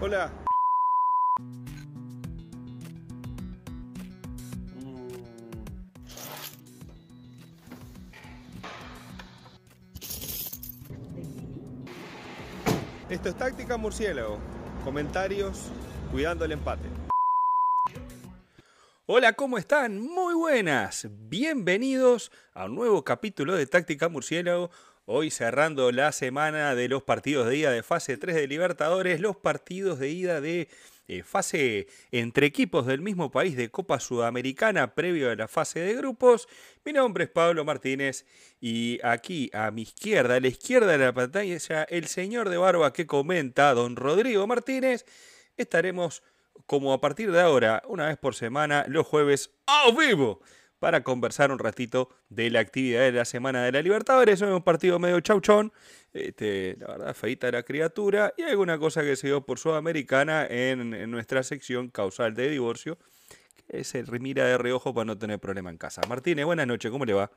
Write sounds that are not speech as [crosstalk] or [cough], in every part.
Hola. Esto es Táctica Murciélago. Comentarios, cuidando el empate. Hola, ¿cómo están? Muy buenas. Bienvenidos a un nuevo capítulo de Táctica Murciélago. Hoy cerrando la semana de los partidos de ida de fase 3 de Libertadores, los partidos de ida de eh, fase entre equipos del mismo país de Copa Sudamericana previo a la fase de grupos. Mi nombre es Pablo Martínez y aquí a mi izquierda, a la izquierda de la pantalla, el señor de barba que comenta, don Rodrigo Martínez, estaremos como a partir de ahora, una vez por semana, los jueves a vivo para conversar un ratito de la actividad de la semana de la Libertadores. Es un partido medio chauchón, este, la verdad, feita la criatura, y alguna cosa que se dio por Sudamericana en, nuestra sección causal de divorcio, que se mira de reojo para no tener problema en casa. Martínez, buenas noches, ¿cómo le va?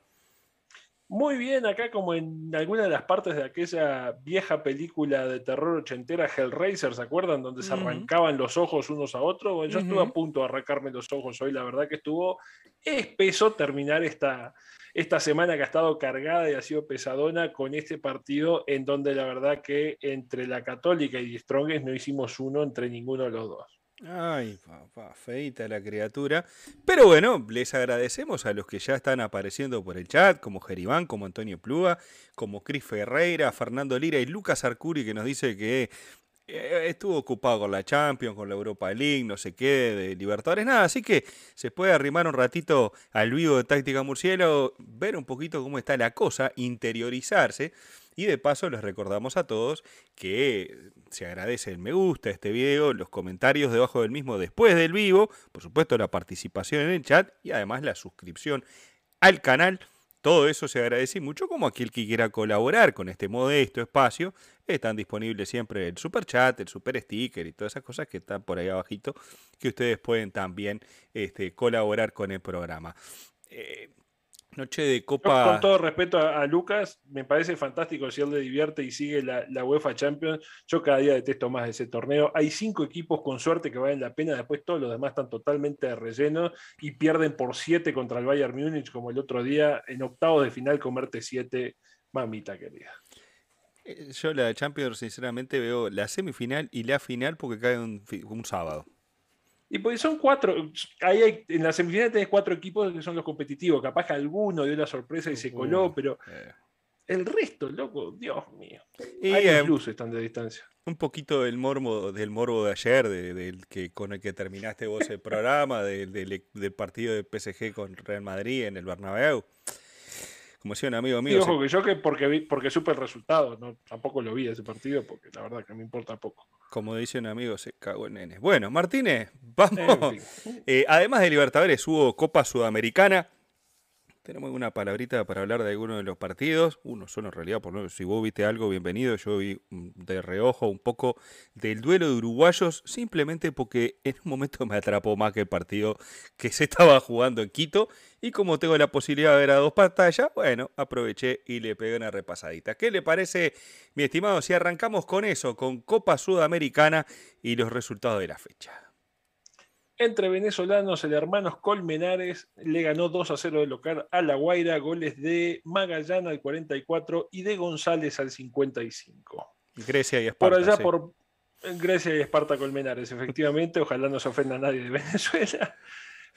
Muy bien, acá como en alguna de las partes de aquella vieja película de terror ochentera Hellraiser, ¿se acuerdan? Donde se arrancaban los ojos unos a otros. Bueno, yo estuve a punto de arrancarme los ojos hoy, la verdad que estuvo espeso terminar esta, esta semana que ha estado cargada y ha sido pesadona con este partido en donde la verdad que entre la Católica y Strongest no hicimos uno entre ninguno de los dos. Ay, papá, feita la criatura. Pero bueno, les agradecemos a los que ya están apareciendo por el chat, como Jeribán, como Antonio Plúa, como Cris Ferreira, Fernando Lira y Lucas Arcuri, que nos dice que eh, estuvo ocupado con la Champions, con la Europa League, no sé qué, de Libertadores, nada. Así que se puede arrimar un ratito al vivo de Táctica Murciélago, ver un poquito cómo está la cosa, interiorizarse. Y de paso les recordamos a todos que se agradece el me gusta este video, los comentarios debajo del mismo después del vivo, por supuesto la participación en el chat y además la suscripción al canal. Todo eso se agradece mucho como aquel que quiera colaborar con este modesto espacio. Están disponibles siempre el super chat, el super sticker y todas esas cosas que están por ahí abajito que ustedes pueden también este, colaborar con el programa. Eh, Noche de Copa. con todo respeto a, Lucas, me parece fantástico si él le divierte y sigue la, UEFA Champions. Yo cada día detesto más ese torneo. Hay cinco equipos con suerte que valen la pena, después todos los demás están totalmente de relleno y pierden por siete contra el Bayern Múnich, como el otro día en octavos de final comerte siete. Mamita querida. Eh, yo la Champions, sinceramente, veo la semifinal y la final porque cae un sábado. Y pues son cuatro, ahí en la semifinal tenés cuatro equipos que son los competitivos, capaz que alguno dio la sorpresa y se coló, pero eh. el resto, loco, Dios mío. Y, hay eh, están de distancia. Un poquito del morbo, del morbo de ayer, del que, con el que terminaste vos el [laughs] programa, del, del partido de PSG con Real Madrid en el Bernabéu como decía un amigo mío. ojo, que yo que porque, porque supe el resultado, no, tampoco lo vi ese partido, porque la verdad que me importa poco. Como dice un amigo, se cagó en nenes. Bueno, Martínez, [laughs] vamos. Eh, además de Libertadores, hubo Copa Sudamericana. Tenemos una palabrita para hablar de alguno de los partidos. Uno solo en realidad, por menos si vos viste algo, bienvenido. Yo vi de reojo un poco del duelo de uruguayos, simplemente porque en un momento me atrapó más que el partido que se estaba jugando en Quito. Y como tengo la posibilidad de ver a dos pantallas, bueno, aproveché y le pegué una repasadita. ¿Qué le parece, mi estimado, si arrancamos con eso, con Copa Sudamericana y los resultados de la fecha? Entre venezolanos, el hermanos Colmenares le ganó 2 a 0 de local a La Guaira, goles de Magallana al 44 y de González al 55. Grecia y Esparta. Por allá por Grecia y Esparta Colmenares, efectivamente. [laughs] Ojalá no se ofenda a nadie de Venezuela.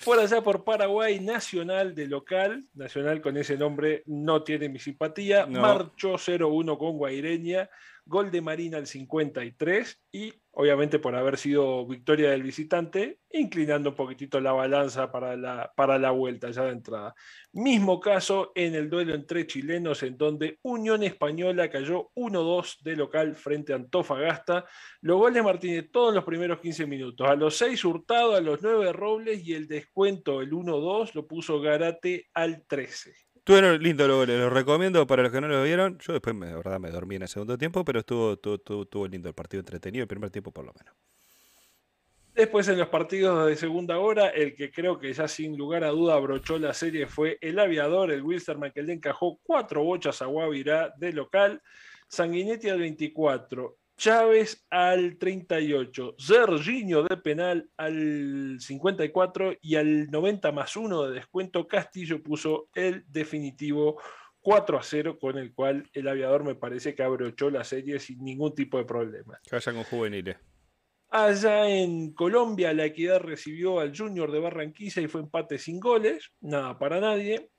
Por allá por Paraguay, Nacional de local, Nacional con ese nombre no tiene mi simpatía, marchó 0-1 con Guaireña, gol de Marina al 53 y obviamente por haber sido victoria del visitante, inclinando un poquitito la balanza para la, para la vuelta ya de entrada. Mismo caso en el duelo entre chilenos, en donde Unión Española cayó 1-2 de local frente a Antofagasta. Los goles Martínez todos los primeros 15 minutos. A los 6 Hurtado, a los 9 Robles y el descuento, el 1-2, lo puso Garate al 13. Estuvieron lindo los goles, recomiendo para los que no lo vieron. Yo después, de verdad, me dormí en el segundo tiempo, pero estuvo, estuvo, lindo el partido entretenido, el primer tiempo por lo menos. Después en los partidos de segunda hora, el que creo que ya sin lugar a duda abrochó la serie fue el aviador, el Wilstermann, que le encajó cuatro bochas a Guavirá de local. Sanguinetti al 24 Chávez al 38, Serginho de penal al 54 y al 90 más 1 de descuento Castillo puso el definitivo 4 a 0 con el cual el aviador me parece que abrochó la serie sin ningún tipo de problema. Vayan con juveniles. Allá en Colombia, la Equidad recibió al Junior de Barranquilla y fue empate sin goles, nada para nadie.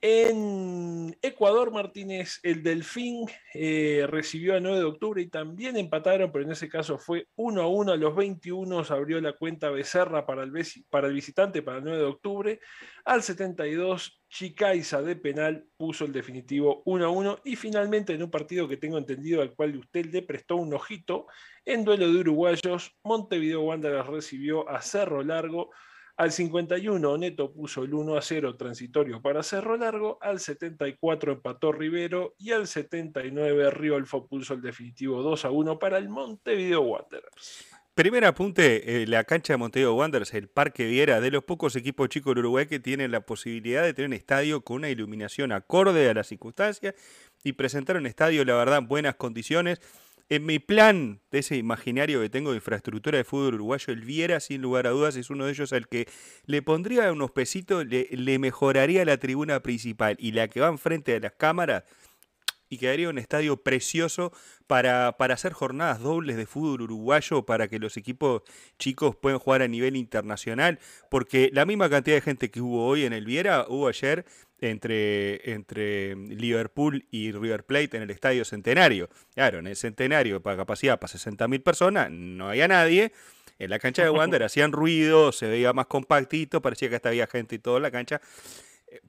En Ecuador, Martínez, el Delfín eh, recibió a 9 de octubre y también empataron, pero en ese caso fue 1 a 1. A los 21 se abrió la cuenta Becerra para el, para el visitante para el 9 de octubre. Al 72, Chicaiza de penal puso el definitivo 1 a 1. Y finalmente, en un partido que tengo entendido al cual usted le prestó un ojito, en duelo de uruguayos, Montevideo Wanderers recibió a Cerro Largo al 51 Neto puso el 1 a 0 transitorio para Cerro Largo, al 74 empató Rivero y al 79 Riolfo puso el definitivo 2 a 1 para el Montevideo Wanderers. Primer apunte, eh, la cancha de Montevideo Wanderers, el Parque Viera, de los pocos equipos chicos del Uruguay que tienen la posibilidad de tener un estadio con una iluminación acorde a las circunstancias y presentar un estadio, la verdad, en buenas condiciones en mi plan de ese imaginario que tengo de infraestructura de fútbol uruguayo, el Viera, sin lugar a dudas, es uno de ellos al que le pondría unos pesitos, le, mejoraría la tribuna principal y la que va enfrente de las cámaras y quedaría un estadio precioso para, para, hacer jornadas dobles de fútbol uruguayo, para que los equipos chicos puedan jugar a nivel internacional, porque la misma cantidad de gente que hubo hoy en el Viera, hubo ayer entre, entre Liverpool y River Plate en el Estadio Centenario. Claro, en el Centenario, para capacidad para 60.000 personas, no había nadie. En la cancha de Wander [laughs] hacían ruido, se veía más compactito, parecía que hasta había gente y todo en la cancha.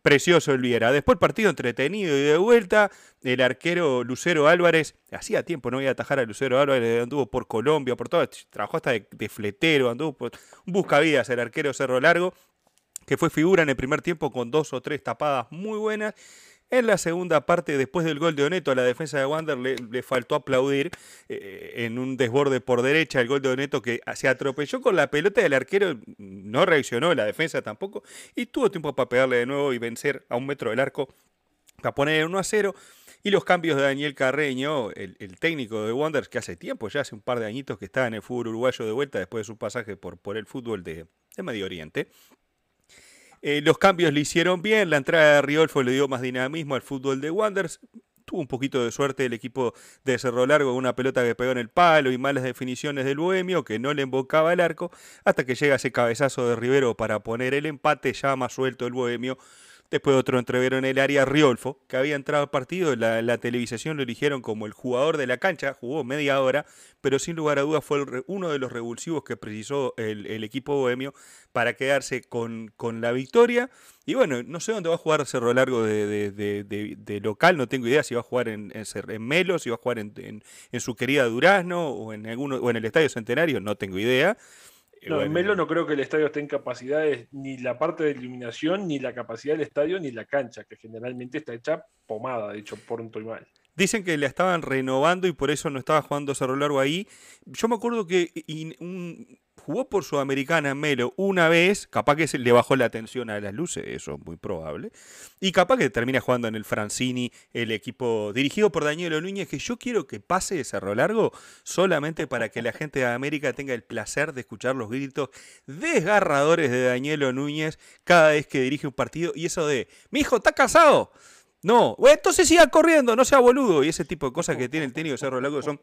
Precioso el Viera. Después partido entretenido y de vuelta, el arquero Lucero Álvarez, hacía tiempo no iba a atajar a Lucero Álvarez, anduvo por Colombia, por todo, trabajó hasta de, de fletero, anduvo por buscavidas el arquero Cerro Largo que fue figura en el primer tiempo con dos o tres tapadas muy buenas. En la segunda parte, después del gol de Oneto, a la defensa de Wander le, faltó aplaudir eh, en un desborde por derecha el gol de Oneto que se atropelló con la pelota del arquero, no reaccionó, la defensa tampoco, y tuvo tiempo para pegarle de nuevo y vencer a un metro del arco para poner 1 a 0. Y los cambios de Daniel Carreño, el, técnico de Wanderers, que hace tiempo, ya hace un par de añitos que está en el fútbol uruguayo de vuelta después de su pasaje por, por el fútbol de Medio Oriente. Eh, los cambios le hicieron bien, la entrada de Riolfo le dio más dinamismo al fútbol de Wanderers. Tuvo un poquito de suerte el equipo de Cerro Largo, una pelota que pegó en el palo y malas definiciones del Bohemio, que no le embocaba el arco, hasta que llega ese cabezazo de Rivero para poner el empate, ya más suelto el Bohemio Después otro entrevero en el área, Riolfo, que había entrado al partido, la, la televisación lo eligieron como el jugador de la cancha, jugó media hora, pero sin lugar a dudas fue uno de los revulsivos que precisó el, equipo bohemio para quedarse con, con, la victoria. Y bueno, no sé dónde va a jugar Cerro Largo de, de, local, no tengo idea si va a jugar en, en, Melo, si va a jugar en, su querida Durazno o en, alguno, o en el Estadio Centenario, no tengo idea. No, en Melo no creo que el estadio esté en capacidades, ni la parte de iluminación, ni la capacidad del estadio, ni la cancha, que generalmente está hecha pomada, de hecho, por un mal. Dicen que la estaban renovando y por eso no estaba jugando Cerro Largo ahí. Yo me acuerdo que jugó por Sudamericana Melo una vez, capaz que se le bajó la atención a las luces, eso es muy probable, y capaz que termina jugando en el Francini, el equipo dirigido por Daniel Núñez, que yo quiero que pase Cerro Largo solamente para que la gente de América tenga el placer de escuchar los gritos desgarradores de Daniel Núñez cada vez que dirige un partido, y eso de, mi hijo está casado. No, entonces siga corriendo, no sea boludo. Y ese tipo de cosas que tiene el técnico de Cerro Largo son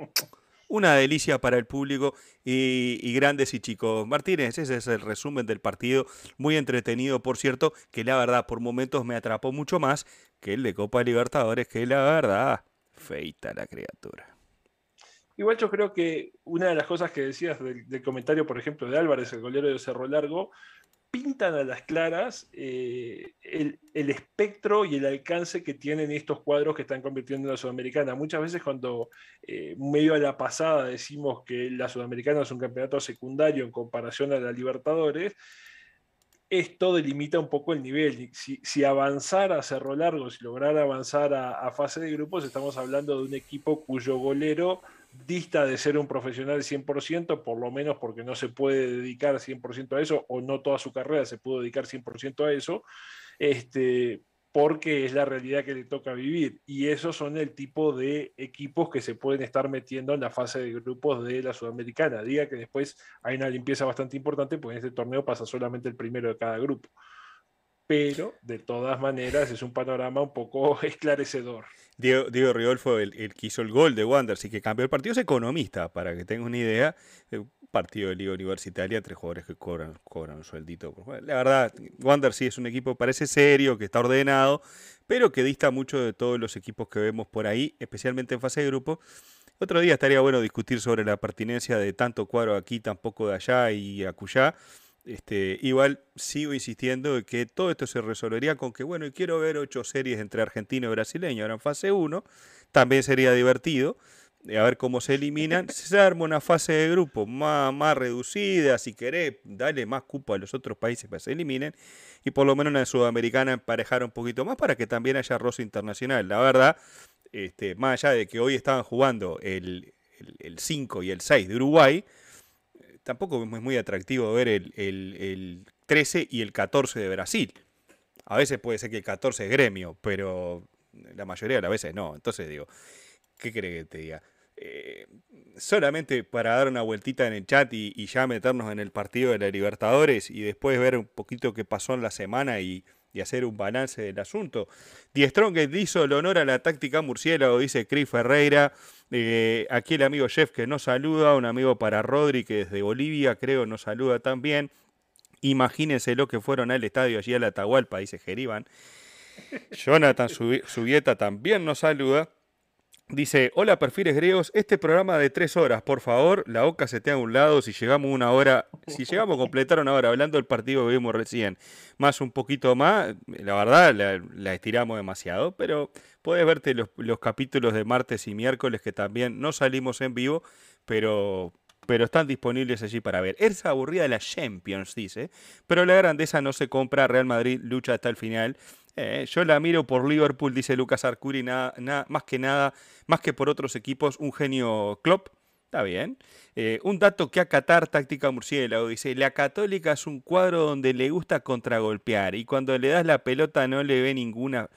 una delicia para el público y, grandes y chicos. Martínez, ese es el resumen del partido, muy entretenido, por cierto, que la verdad por momentos me atrapó mucho más que el de Copa Libertadores, que la verdad, feita la criatura. Igual yo creo que una de las cosas que decías del, del comentario, por ejemplo, de Álvarez, el golero de Cerro Largo, pintan a las claras eh, el, espectro y el alcance que tienen estos cuadros que están convirtiendo en la Sudamericana. Muchas veces cuando eh, medio a la pasada decimos que la Sudamericana es un campeonato secundario en comparación a la Libertadores, esto delimita un poco el nivel. Si, si avanzara a Cerro Largo, si lograra avanzar a, fase de grupos, estamos hablando de un equipo cuyo golero dista de ser un profesional 100%, por lo menos porque no se puede dedicar 100% a eso, o no toda su carrera se pudo dedicar 100% a eso, este, porque es la realidad que le toca vivir. Y esos son el tipo de equipos que se pueden estar metiendo en la fase de grupos de la Sudamericana. Diga que después hay una limpieza bastante importante, porque en este torneo pasa solamente el primero de cada grupo. Pero, de todas maneras, es un panorama un poco [laughs] esclarecedor. Diego, Diego fue el, que hizo el gol de Wander, y que cambió el partido. Es economista, para que tenga una idea partido de liga universitaria, tres jugadores que cobran, cobran un sueldito. La verdad, Wander sí es un equipo parece serio, que está ordenado, pero que dista mucho de todos los equipos que vemos por ahí, especialmente en fase de grupo. Otro día estaría bueno discutir sobre la pertinencia de tanto cuadro aquí, tampoco de allá y acullá. Este, igual sigo insistiendo en que todo esto se resolvería con que, bueno, quiero ver ocho series entre argentino y brasileño ahora en fase 1, también sería divertido a ver cómo se eliminan, [laughs] se arma una fase de grupo más, más reducida, si querés, dale más cupo a los otros países para que se eliminen, y por lo menos en la Sudamericana emparejar un poquito más para que también haya roce internacional. La verdad, este, más allá de que hoy estaban jugando el, 5 y el 6 de Uruguay, tampoco es muy atractivo ver el, el 13 y el 14 de Brasil. A veces puede ser que el 14 es gremio, pero la mayoría de las veces no. Entonces digo, ¿qué cree que te diga? Eh, solamente para dar una vueltita en el chat y, ya meternos en el partido de la Libertadores y después ver un poquito qué pasó en la semana y, hacer un balance del asunto. Die Strongest hizo el honor a la táctica murciélago, dice Chris Ferreira. Eh, aquí el amigo Jeff que nos saluda, un amigo para Rodri que desde Bolivia creo nos saluda también. Imagínense lo que fueron al estadio allí a la Atahualpa, dice Jeriban. [laughs] Jonathan Subieta también nos saluda. Dice, hola perfiles griegos, este programa de tres horas, por favor, la OCA se te a un lado, si llegamos una hora, si llegamos a completar una hora hablando del partido que vimos recién, más un poquito más, la verdad la, estiramos demasiado, pero puedes verte los, los, capítulos de martes y miércoles que también no salimos en vivo, pero, pero están disponibles allí para ver. Es aburrida la Champions, dice, pero la grandeza no se compra, Real Madrid lucha hasta el final eh, yo la miro por Liverpool, dice Lucas Arcuri, nada, más que nada, más que por otros equipos, un genio Klopp. Está bien. Eh, un dato que acatar táctica murciélago. Dice, la católica es un cuadro donde le gusta contragolpear y cuando le das la pelota no le ve ninguna.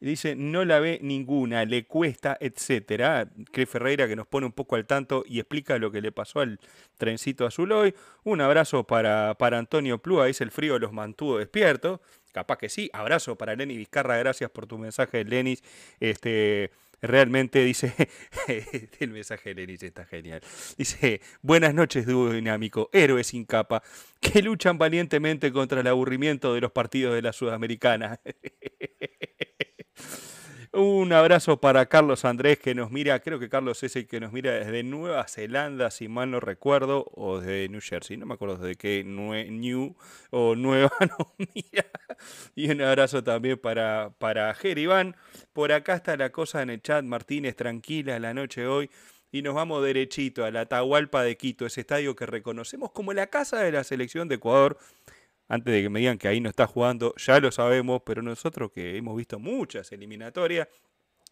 Dice, no la ve ninguna, le cuesta, etcétera. Cris Ferreira que nos pone un poco al tanto y explica lo que le pasó al trencito azul hoy. Un abrazo para, para Antonio Plúa, dice el frío los mantuvo despiertos. Capaz que sí. Abrazo para Lenny Vizcarra. Gracias por tu mensaje, Lenis. Este, realmente dice, [laughs] el mensaje de Lenis está genial. Dice, buenas noches, dúo dinámico, héroes sin capa, que luchan valientemente contra el aburrimiento de los partidos de la Sudamericana. [laughs] Un abrazo para Carlos Andrés que nos mira, creo que Carlos es el que nos mira desde Nueva Zelanda, si mal no recuerdo, o desde New Jersey, no me acuerdo de qué New o Nueva [laughs] nos mira. Y un abrazo también para, para. Por acá está la cosa en el chat, Martínez, tranquila la noche hoy. Y nos vamos derechito a la Atahualpa de Quito, ese estadio que reconocemos como la casa de la selección de Ecuador antes de que me digan que ahí no está jugando, ya lo sabemos, pero nosotros que hemos visto muchas eliminatorias,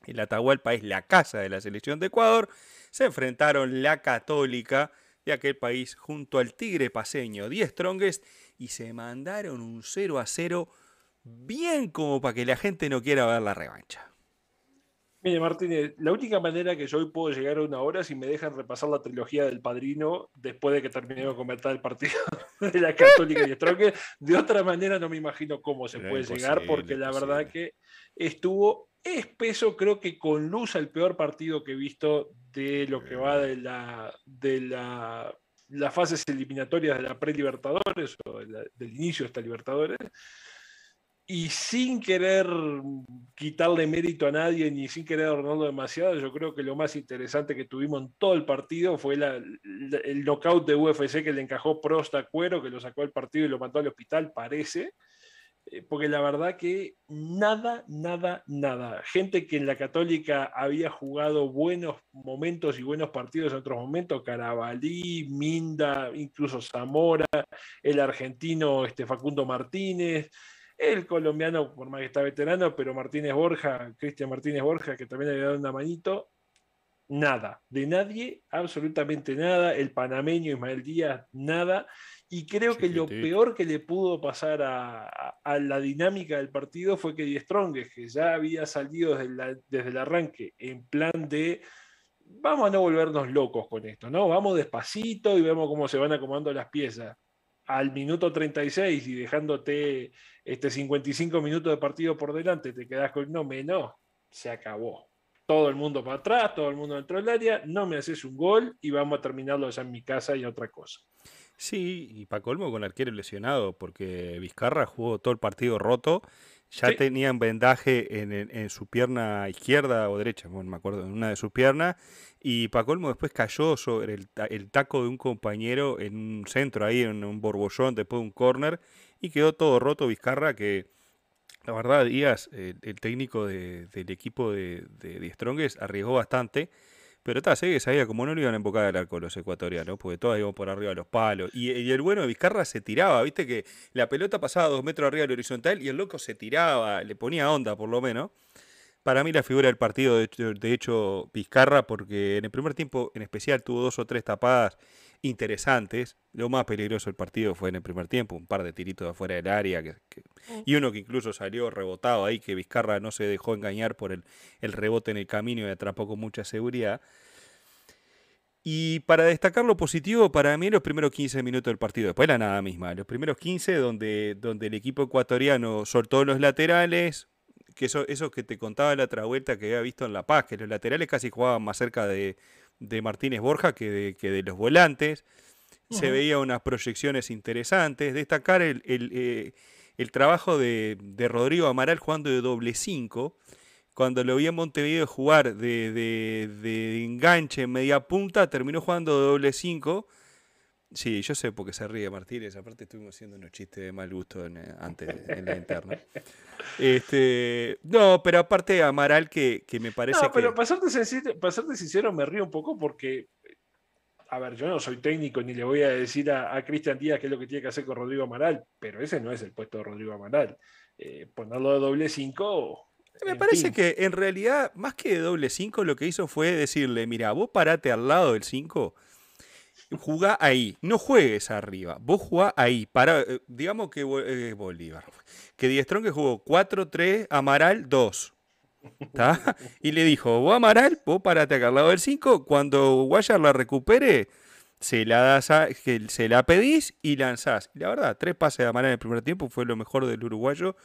el Atahualpa es la casa de la selección de Ecuador, se enfrentaron la Católica de aquel país junto al Tigre Paseño, 10 Strongest, y se mandaron un 0 a 0 bien como para que la gente no quiera ver la revancha. Mire, Martínez, la única manera que yo hoy puedo llegar a una hora es si me dejan repasar la trilogía del padrino después de que terminemos de comentar el partido [laughs] de la Católica y Stroke. De otra manera no me imagino cómo se puede llegar, porque la verdad que estuvo espeso, creo que con luz el peor partido que he visto de lo que va de la de la, las fases eliminatorias de la pre-Libertadores o del inicio de esta Libertadores y sin querer quitarle mérito a nadie ni sin querer adornarlo demasiado, yo creo que lo más interesante que tuvimos en todo el partido fue el knockout de UFC que le encajó Prost a Cuero, que lo sacó del partido y lo mandó al hospital, parece. Eh, porque la verdad que nada, nada, nada. Gente que en la Católica había jugado buenos momentos y buenos partidos en otros momentos, Carabalí, Minda, incluso Zamora, el argentino este, Facundo Martínez el colombiano, por más que está veterano, pero Martínez Borja, Cristian Martínez Borja, que también le había dado una manito, nada. De nadie, absolutamente nada. El panameño Ismael Díaz, nada. Y creo que lo peor que le pudo pasar a, la dinámica del partido fue que Die Strongest, que ya había salido desde, desde, el arranque en plan de vamos a no volvernos locos con esto, ¿no? Vamos despacito y vemos cómo se van acomodando las piezas. Al minuto 36 y dejándote este 55 minutos de partido por delante, te quedas con no menos, se acabó. Todo el mundo para atrás, todo el mundo dentro del área, no me haces un gol y vamos a terminarlo ya en mi casa y otra cosa. Sí, y para colmo con arquero lesionado, porque Vizcarra jugó todo el partido roto, ya tenía un vendaje en, su pierna izquierda o derecha, bueno, me acuerdo, en una de sus piernas, y para colmo después cayó sobre el, taco de un compañero en un centro ahí, en un borbollón, después de un corner, y quedó todo roto Vizcarra, que la verdad, Díaz, el, técnico del equipo de, de, de Strongest, arriesgó bastante pero está, sé que sabía como no le iban a embocar al arco los ecuatorianos, porque todos iban por arriba de los palos. Y, el bueno de Vizcarra se tiraba, viste que la pelota pasaba dos metros arriba del horizontal y el loco se tiraba, le ponía onda por lo menos. Para mí la figura del partido, de hecho, de hecho, Vizcarra, porque en el primer tiempo en especial tuvo dos o tres tapadas interesantes. Lo más peligroso del partido fue en el primer tiempo, un par de tiritos de afuera del área mm. y uno que incluso salió rebotado ahí, que Vizcarra no se dejó engañar por el, el rebote en el camino y atrapó con mucha seguridad. Y para destacar lo positivo, para mí los primeros 15 minutos del partido, después la nada misma, los primeros 15 donde, donde el equipo ecuatoriano soltó los laterales, que eso, eso que te contaba la otra vuelta que había visto en La Paz, que los laterales casi jugaban más cerca de, de Martínez Borja que de, que de los volantes. Se veía unas proyecciones interesantes. Destacar el, el, eh, el trabajo de, de, Rodrigo Amaral jugando de doble 5. Cuando lo vi en Montevideo jugar de, de, de enganche en media punta, terminó jugando de doble 5. Sí, yo sé por qué se ríe Martínez. Aparte estuvimos haciendo unos chistes de mal gusto en, eh, antes en la interna. [laughs] Este, no, pero aparte Amaral que, que me parece no, pero para serte, sincero, me río un poco porque, a ver, yo no soy técnico ni le voy a decir a, Cristian Díaz qué es lo que tiene que hacer con Rodrigo Amaral, pero ese no es el puesto de Rodrigo Amaral. Eh, ponerlo de doble 5... Me parece que en realidad, más que de doble 5, lo que hizo fue decirle, mira, vos parate al lado del 5 jugá ahí, no juegues arriba, vos jugá ahí, para, eh, digamos que eh, Bolívar, que Diestrón que jugó 4-3, Amaral 2. [laughs] Y le dijo, vos Amaral, vos parate acá al lado del 5, cuando Guayar la recupere, se la, das que se la pedís y lanzás. La verdad, tres pases de Amaral en el primer tiempo fue lo mejor del uruguayo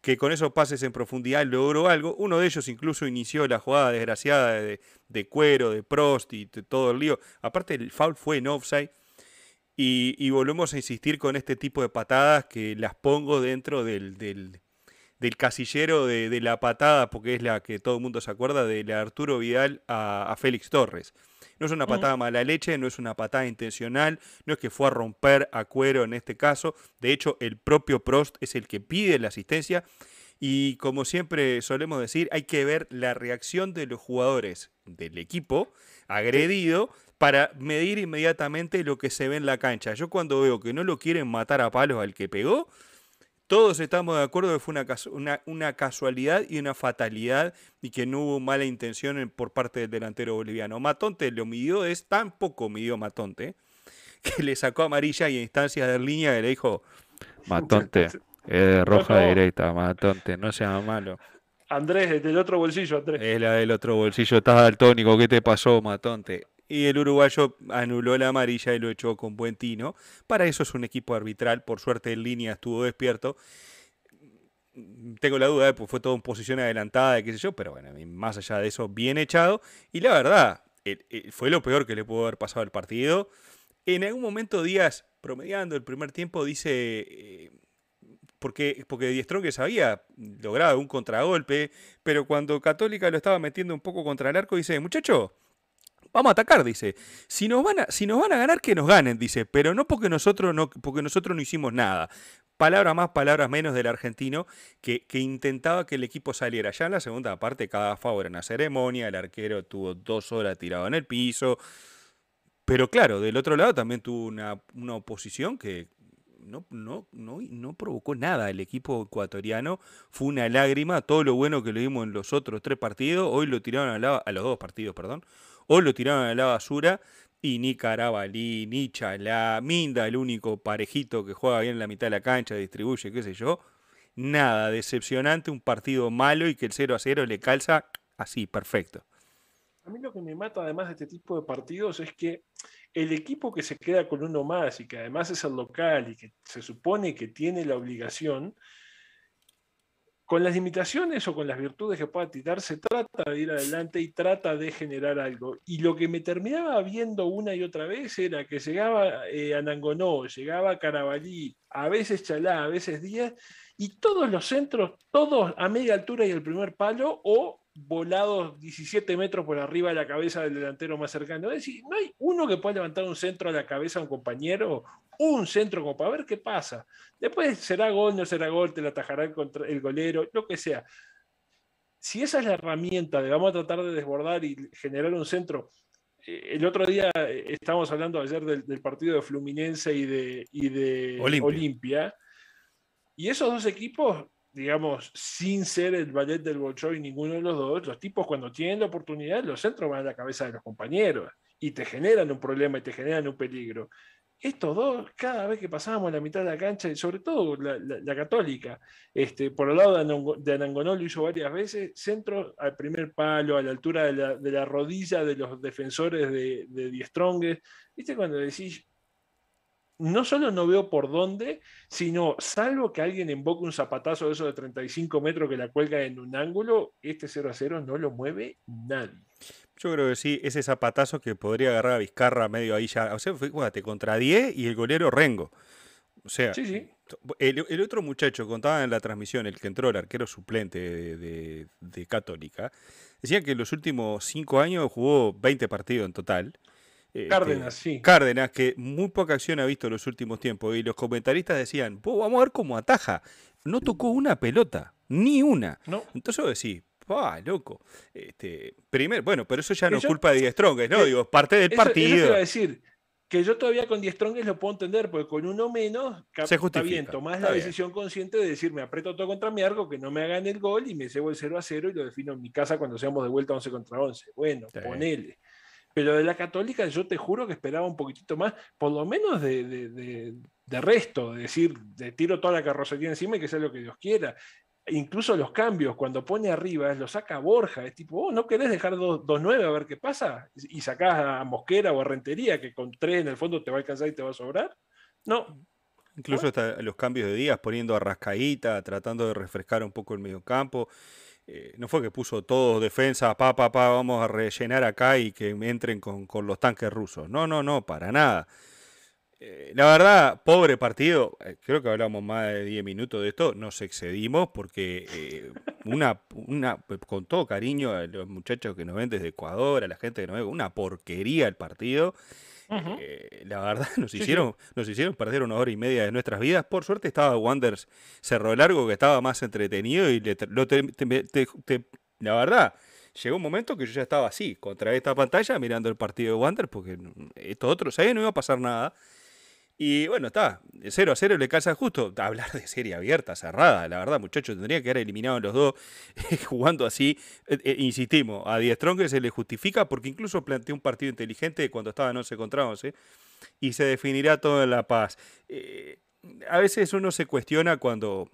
que con esos pases en profundidad logró algo. Uno de ellos incluso inició la jugada desgraciada de, Cuero, de Prost y todo el lío. Aparte el foul fue en offside. Y, volvemos a insistir con este tipo de patadas que las pongo dentro del, del, casillero de, la patada, porque es la que todo el mundo se acuerda, de la Arturo Vidal a Félix Torres. No es una patada mala leche, no es una patada intencional, no es que fue a romper a cuero en este caso. De hecho, el propio Prost es el que pide la asistencia. Y como siempre solemos decir, hay que ver la reacción de los jugadores del equipo agredido para medir inmediatamente lo que se ve en la cancha. Yo cuando veo que no lo quieren matar a palos al que pegó, todos estamos de acuerdo que fue una, una, casualidad y una fatalidad y que no hubo mala intención por parte del delantero boliviano. Matonte lo midió, es tan poco midió Matonte, [laughs] que le sacó amarilla y en instancias de línea y le dijo, Matonte, [laughs] es roja directa, Matonte, no sea malo. Andrés, del otro bolsillo, Andrés. Es la del otro bolsillo, estás daltónico, ¿qué te pasó, Matonte? Y el uruguayo anuló la amarilla y lo echó con buen tino. Para eso es un equipo arbitral, por suerte en línea estuvo despierto. Tengo la duda, pues fue todo en posición adelantada, qué sé yo, pero bueno, más allá de eso, bien echado. Y la verdad, fue lo peor que le pudo haber pasado al partido. En algún momento Díaz, promediando el primer tiempo, dice, eh, porque, porque Diestrón que había logrado un contragolpe, pero cuando Católica lo estaba metiendo un poco contra el arco, dice, muchacho, vamos a atacar, dice. Si nos van a, si nos van a ganar, que nos ganen, dice, pero no porque nosotros no, porque nosotros no hicimos nada. Palabras más, palabras menos del argentino que, intentaba que el equipo saliera. Ya en la segunda parte, cada favor en la ceremonia, el arquero tuvo dos horas tirado en el piso. Pero claro, del otro lado también tuvo una, una oposición que no, no, no, no provocó nada el equipo ecuatoriano. Fue una lágrima. Todo lo bueno que le dimos en los otros tres partidos, hoy lo tiraron a, a los dos partidos, perdón. Hoy lo tiraron a la basura. Y ni Carabalí, ni Chalá, Minda, el único parejito que juega bien en la mitad de la cancha, distribuye, qué sé yo. Nada, decepcionante, un partido malo y que el 0 a 0 le calza así, perfecto. A mí lo que me mata además de este tipo de partidos es que el equipo que se queda con uno más y que además es el local y que se supone que tiene la obligación, con las limitaciones o con las virtudes que pueda tirar, se trata de ir adelante y trata de generar algo. Y lo que me terminaba viendo una y otra vez era que llegaba eh, Anangonó, llegaba Carabalí, a veces Chalá, a veces Díaz, y todos los centros, todos a media altura y el primer palo, o volados 17 metros por arriba de la cabeza del delantero más cercano. Es decir, no hay uno que pueda levantar un centro a la cabeza a un compañero, un centro como para ver qué pasa. Después será gol, no será gol, te la atajará el, el golero, lo que sea. Si esa es la herramienta de vamos a tratar de desbordar y generar un centro, eh, el otro día eh, estábamos hablando ayer del, partido de Fluminense y de, y de Olimpia. Y esos dos equipos digamos, sin ser el ballet del Bolshoi ninguno de los dos, los tipos cuando tienen la oportunidad, los centros van a la cabeza de los compañeros y te generan un problema y te generan un peligro. Estos dos, cada vez que pasábamos la mitad de la cancha, y sobre todo la, católica, este, por el lado de, Anangonó lo hizo varias veces, centro al primer palo, a la altura de la, rodilla de los defensores de, de ¿Viste cuando decís, no solo no veo por dónde, sino salvo que alguien invoque un zapatazo de eso de 35 metros que la cuelga en un ángulo, este 0 a 0 no lo mueve nadie. Yo creo que sí, ese zapatazo que podría agarrar a Vizcarra medio ahí ya. O sea, fíjate, contra 10 y el golero Rengo. O sea, El, otro muchacho contaba en la transmisión, el que entró, el arquero suplente de, de Católica, decía que en los últimos 5 años jugó 20 partidos en total este, Cárdenas, sí. Cárdenas, que muy poca acción ha visto en los últimos tiempos. Y los comentaristas decían, vamos a ver cómo ataja. No tocó una pelota, ni una. No. Entonces vos decís, ¡ah, loco! Este, primero, bueno, pero eso ya no es culpa de Die Strong, ¿no? Digo, parte del partido. Eso te iba a decir, que yo todavía con Die Strong lo puedo entender, porque con uno menos, Se está bien, tomás la decisión consciente de decir, me aprieto todo contra mi arco, que no me hagan el gol y me llevo el 0 a 0 y lo defino en mi casa cuando seamos de vuelta 11 contra 11. Bueno, ponele. Pero de la católica yo te juro que esperaba un poquitito más, por lo menos de, de, resto, de decir, de tiro toda la carrocería encima y que sea lo que Dios quiera. Incluso los cambios, cuando pone arriba, lo saca Borja, es tipo, oh, ¿no querés dejar 2-9 a ver qué pasa? Y sacás a Mosquera o a Rentería, que con 3 en el fondo te va a alcanzar y te va a sobrar. No, Incluso los cambios de días, poniendo a Rascaíta, tratando de refrescar un poco el medio campo. Eh, no fue que puso todo defensa, pa, pa, pa, vamos a rellenar acá y que entren con, los tanques rusos. No, no, no, para nada. Eh, la verdad, pobre partido, eh, creo que hablamos más de 10 minutos de esto, nos excedimos porque una, una, con todo cariño a los muchachos que nos ven desde Ecuador, a la gente que nos ve, una porquería el partido. Eh, la verdad, [laughs] nos hicieron, nos hicieron perder una hora y media de nuestras vidas. Por suerte estaba Wanders Cerro Largo, que estaba más entretenido y la verdad, llegó un momento que yo ya estaba así, contra esta pantalla, mirando el partido de Wanders, porque esto otro, sabía no iba a pasar nada. Y bueno, está, 0 a 0 le calza justo. [laughs] Hablar de serie abierta, cerrada, la verdad, muchachos, tendría que haber eliminado los dos [laughs] jugando así. Eh, eh, insistimos, a Die Strong se le justifica porque incluso planteó un partido inteligente cuando estaba no 11 contra 11 y se definirá todo en la paz. Eh, a veces uno se cuestiona cuando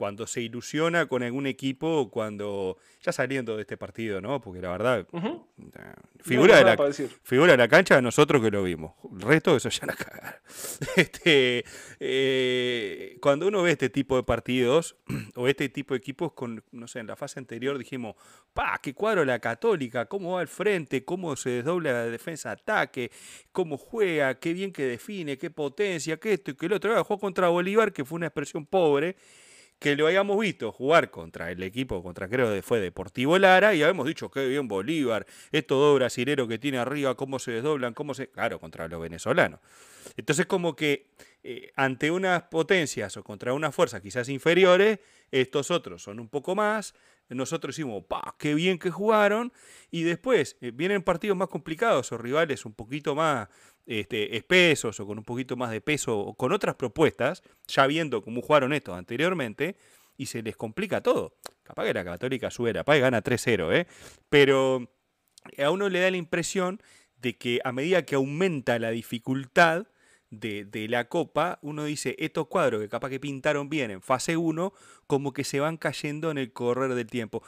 cuando se ilusiona con algún equipo, cuando ya saliendo de este partido, ¿no? Porque la verdad, figura, de la, figura de la cancha, nosotros que lo vimos. El resto, eso ya la cagaron. [laughs] Este, eh, cuando uno ve este tipo de partidos [clears throat] o este tipo de equipos, con, no sé, en la fase anterior dijimos, pa, qué cuadro la católica, cómo va al frente, cómo se desdobla la defensa-ataque, cómo juega, qué bien que define, qué potencia, qué esto y qué lo otro. Jugó contra Bolívar, que fue una expresión pobre que lo hayamos visto jugar contra el equipo, contra creo que fue Deportivo Lara, y habíamos dicho que bien Bolívar, estos dos brasileros que tiene arriba, cómo se desdoblan, cómo se. Claro, contra los venezolanos. Entonces, como que eh, ante unas potencias o contra unas fuerzas quizás inferiores, estos otros son un poco más. Nosotros decimos, pa, qué bien que jugaron. Y después eh, vienen partidos más complicados o rivales un poquito más este, espesos o con un poquito más de peso o con otras propuestas, ya viendo cómo jugaron estos anteriormente, y se les complica todo. Capaz que la Católica sube, capaz gana 3-0, ¿eh? pero a uno le da la impresión de que a medida que aumenta la dificultad, de, de, la Copa, uno dice, estos cuadros que capaz que pintaron bien en fase 1, como que se van cayendo en el correr del tiempo.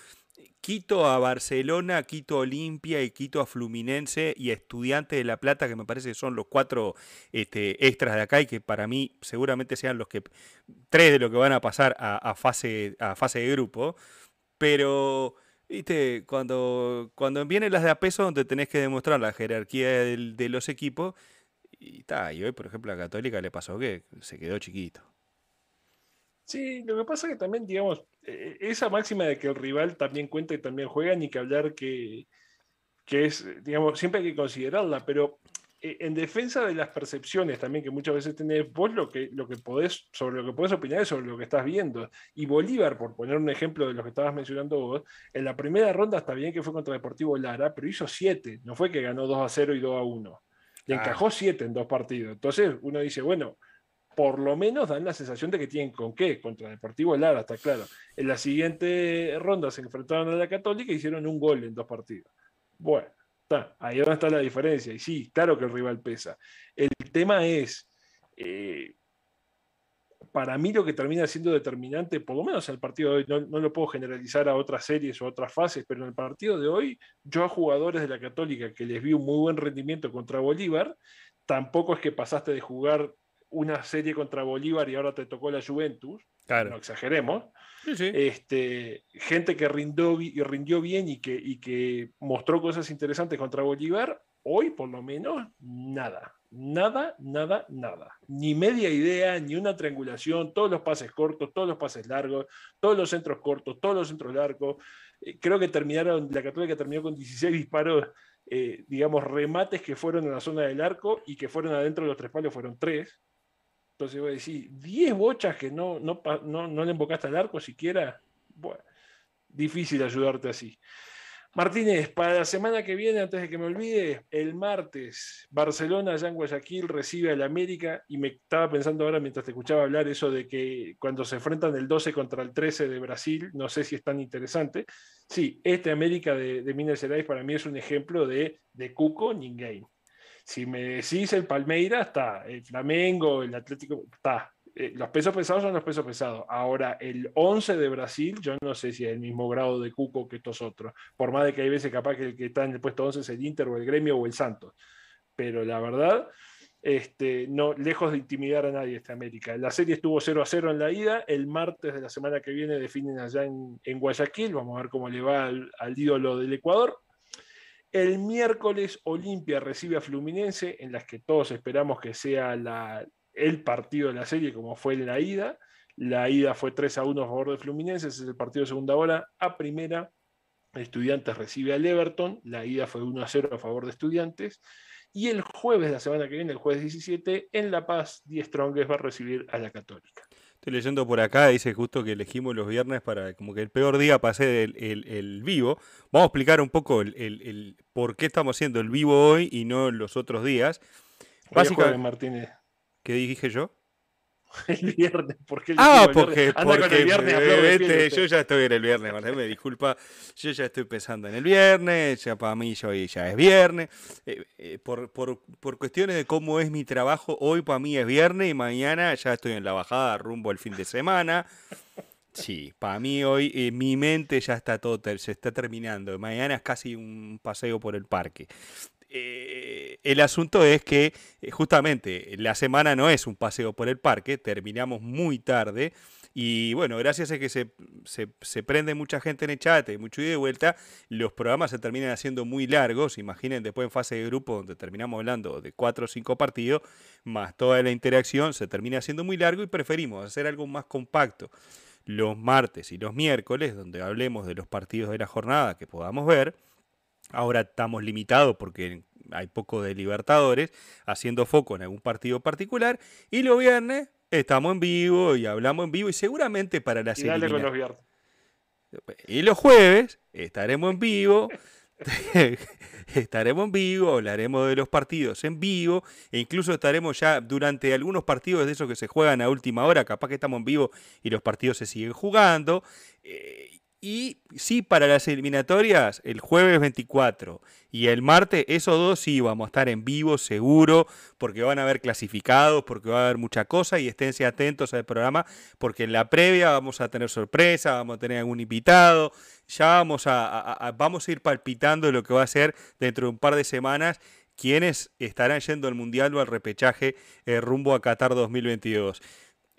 Quito a Barcelona, quito a Olimpia y quito a Fluminense y a Estudiantes de La Plata, que me parece que son los cuatro este, extras de acá y que para mí seguramente sean los que tres de los que van a pasar a, fase, a fase de grupo. Pero, viste, cuando, cuando vienen las de a peso, donde tenés que demostrar la jerarquía de los equipos, y, está y hoy, por ejemplo, a Católica le pasó que se quedó chiquito. Sí, lo que pasa es que también, digamos, e, e, esa máxima de que el rival también cuenta y también juega, ni que hablar que, que es, digamos, siempre hay que considerarla, pero e, en defensa de las percepciones también que muchas veces tenés, vos lo que, lo que podés, sobre lo que podés opinar es sobre lo que estás viendo. Y Bolívar, por poner un ejemplo de lo que estabas mencionando vos, en la primera ronda está bien que fue contra Deportivo Lara, pero hizo siete, no fue que ganó 2 a 0 y 2 a 1. Le encajó siete en dos partidos. Entonces uno dice, bueno, por lo menos dan la sensación de que tienen con qué, contra Deportivo Lara, está claro. En la siguiente ronda se enfrentaron a la Católica y hicieron un gol en dos partidos. Bueno, está, ahí donde está la diferencia. Y sí, claro que el rival pesa. El tema es, eh, para mí lo que termina siendo determinante, por lo menos en el partido de hoy, no, no, lo puedo generalizar a otras series o otras fases, pero en el partido de hoy, yo a jugadores de la Católica que les vi un muy buen rendimiento contra Bolívar, tampoco es que pasaste de jugar una serie contra Bolívar y ahora te tocó la Juventus, claro. no exageremos, Este, gente que rindió, rindió bien y que, y que mostró cosas interesantes contra Bolívar, hoy por lo menos nada, nada, nada, nada. Ni media idea, ni una triangulación, todos los pases cortos, todos los pases largos, todos los centros cortos, todos los centros largos. Eh, creo que terminaron, la Católica terminó con 16 disparos, eh, digamos, remates que fueron en la zona del arco y que fueron adentro de los tres palos, fueron tres. Entonces voy a decir, 10 bochas que no, no, no, le embocaste al arco siquiera. Bueno, difícil ayudarte así. Martínez, para la semana que viene, antes de que me olvide, el martes, Barcelona, ya en Guayaquil, recibe al América y me estaba pensando ahora mientras te escuchaba hablar eso de que cuando se enfrentan el 12 contra el 13 de Brasil, no sé si es tan interesante. Sí, este América de, Minas Gerais para mí es un ejemplo de, de Cuco Ninguém. Si me decís el Palmeiras, está. El Flamengo, el Atlético, está. Eh, los pesos pesados son los pesos pesados. Ahora, el 11 de Brasil, yo no sé si es el mismo grado de cuco que estos otros. Por más de que hay veces capaz que el que está en el puesto 11 es el Inter o el Gremio o el Santos. Pero la verdad, este, no, lejos de intimidar a nadie esta América. La serie estuvo 0 a 0 en la ida. El martes de la semana que viene definen allá en, Guayaquil. Vamos a ver cómo le va al ídolo del Ecuador. El miércoles Olimpia recibe a Fluminense, en las que todos esperamos que sea el partido de la serie como fue la ida. La ida fue 3 a 1 a favor de Fluminense, ese es el partido de segunda hora. A primera, Estudiantes recibe al Everton, la ida fue 1 a 0 a favor de Estudiantes. Y el jueves de la semana que viene, el jueves 17, en La Paz, 10 Strongest va a recibir a la Católica. Estoy leyendo por acá, dice justo que elegimos los viernes para como que el peor día pase el, el, vivo. Vamos a explicar un poco el, por qué estamos haciendo el vivo hoy y no los otros días. Básicamente, Martínez. ¿Qué dije yo? [laughs] el viernes. porque ah, porque, porque el viernes, yo ya estoy en el viernes, me disculpa, yo ya estoy pensando en el viernes, ya para mí hoy ya es viernes, eh, eh, por, por, por, cuestiones de cómo es mi trabajo, hoy para mí es viernes y mañana ya estoy en la bajada rumbo al fin de semana. Sí, para mí hoy eh, mi mente ya está todo, se está terminando. Mañana es casi un paseo por el parque. Eh, el asunto es que eh, justamente la semana no es un paseo por el parque, terminamos muy tarde. Y bueno, gracias a que se, prende mucha gente en el chat y mucho ida y vuelta, los programas se terminan haciendo muy largos. Imaginen después en fase de grupo, donde terminamos hablando de cuatro o cinco partidos, más toda la interacción, se termina haciendo muy largo y preferimos hacer algo más compacto los martes y los miércoles, donde hablemos de los partidos de la jornada que podamos ver Ahora estamos limitados porque hay poco de Libertadores, haciendo foco en algún partido particular. Y los viernes estamos en vivo y hablamos en vivo y seguramente para la y, los y los jueves estaremos en vivo [laughs] estaremos en vivo, hablaremos de los partidos en vivo, e incluso estaremos ya durante algunos partidos de esos que se juegan a última hora, capaz que estamos en vivo y los partidos se siguen jugando. Eh, y sí, para las eliminatorias, el jueves 24 y el martes, esos dos sí vamos a estar en vivo, seguro, porque van a haber clasificados, porque va a haber mucha cosa y esténse atentos al programa, porque en la previa vamos a tener sorpresa, vamos a tener algún invitado, ya vamos a, vamos a ir palpitando lo que va a ser dentro de un par de semanas quienes estarán yendo al Mundial o al repechaje eh, rumbo a Qatar 2022.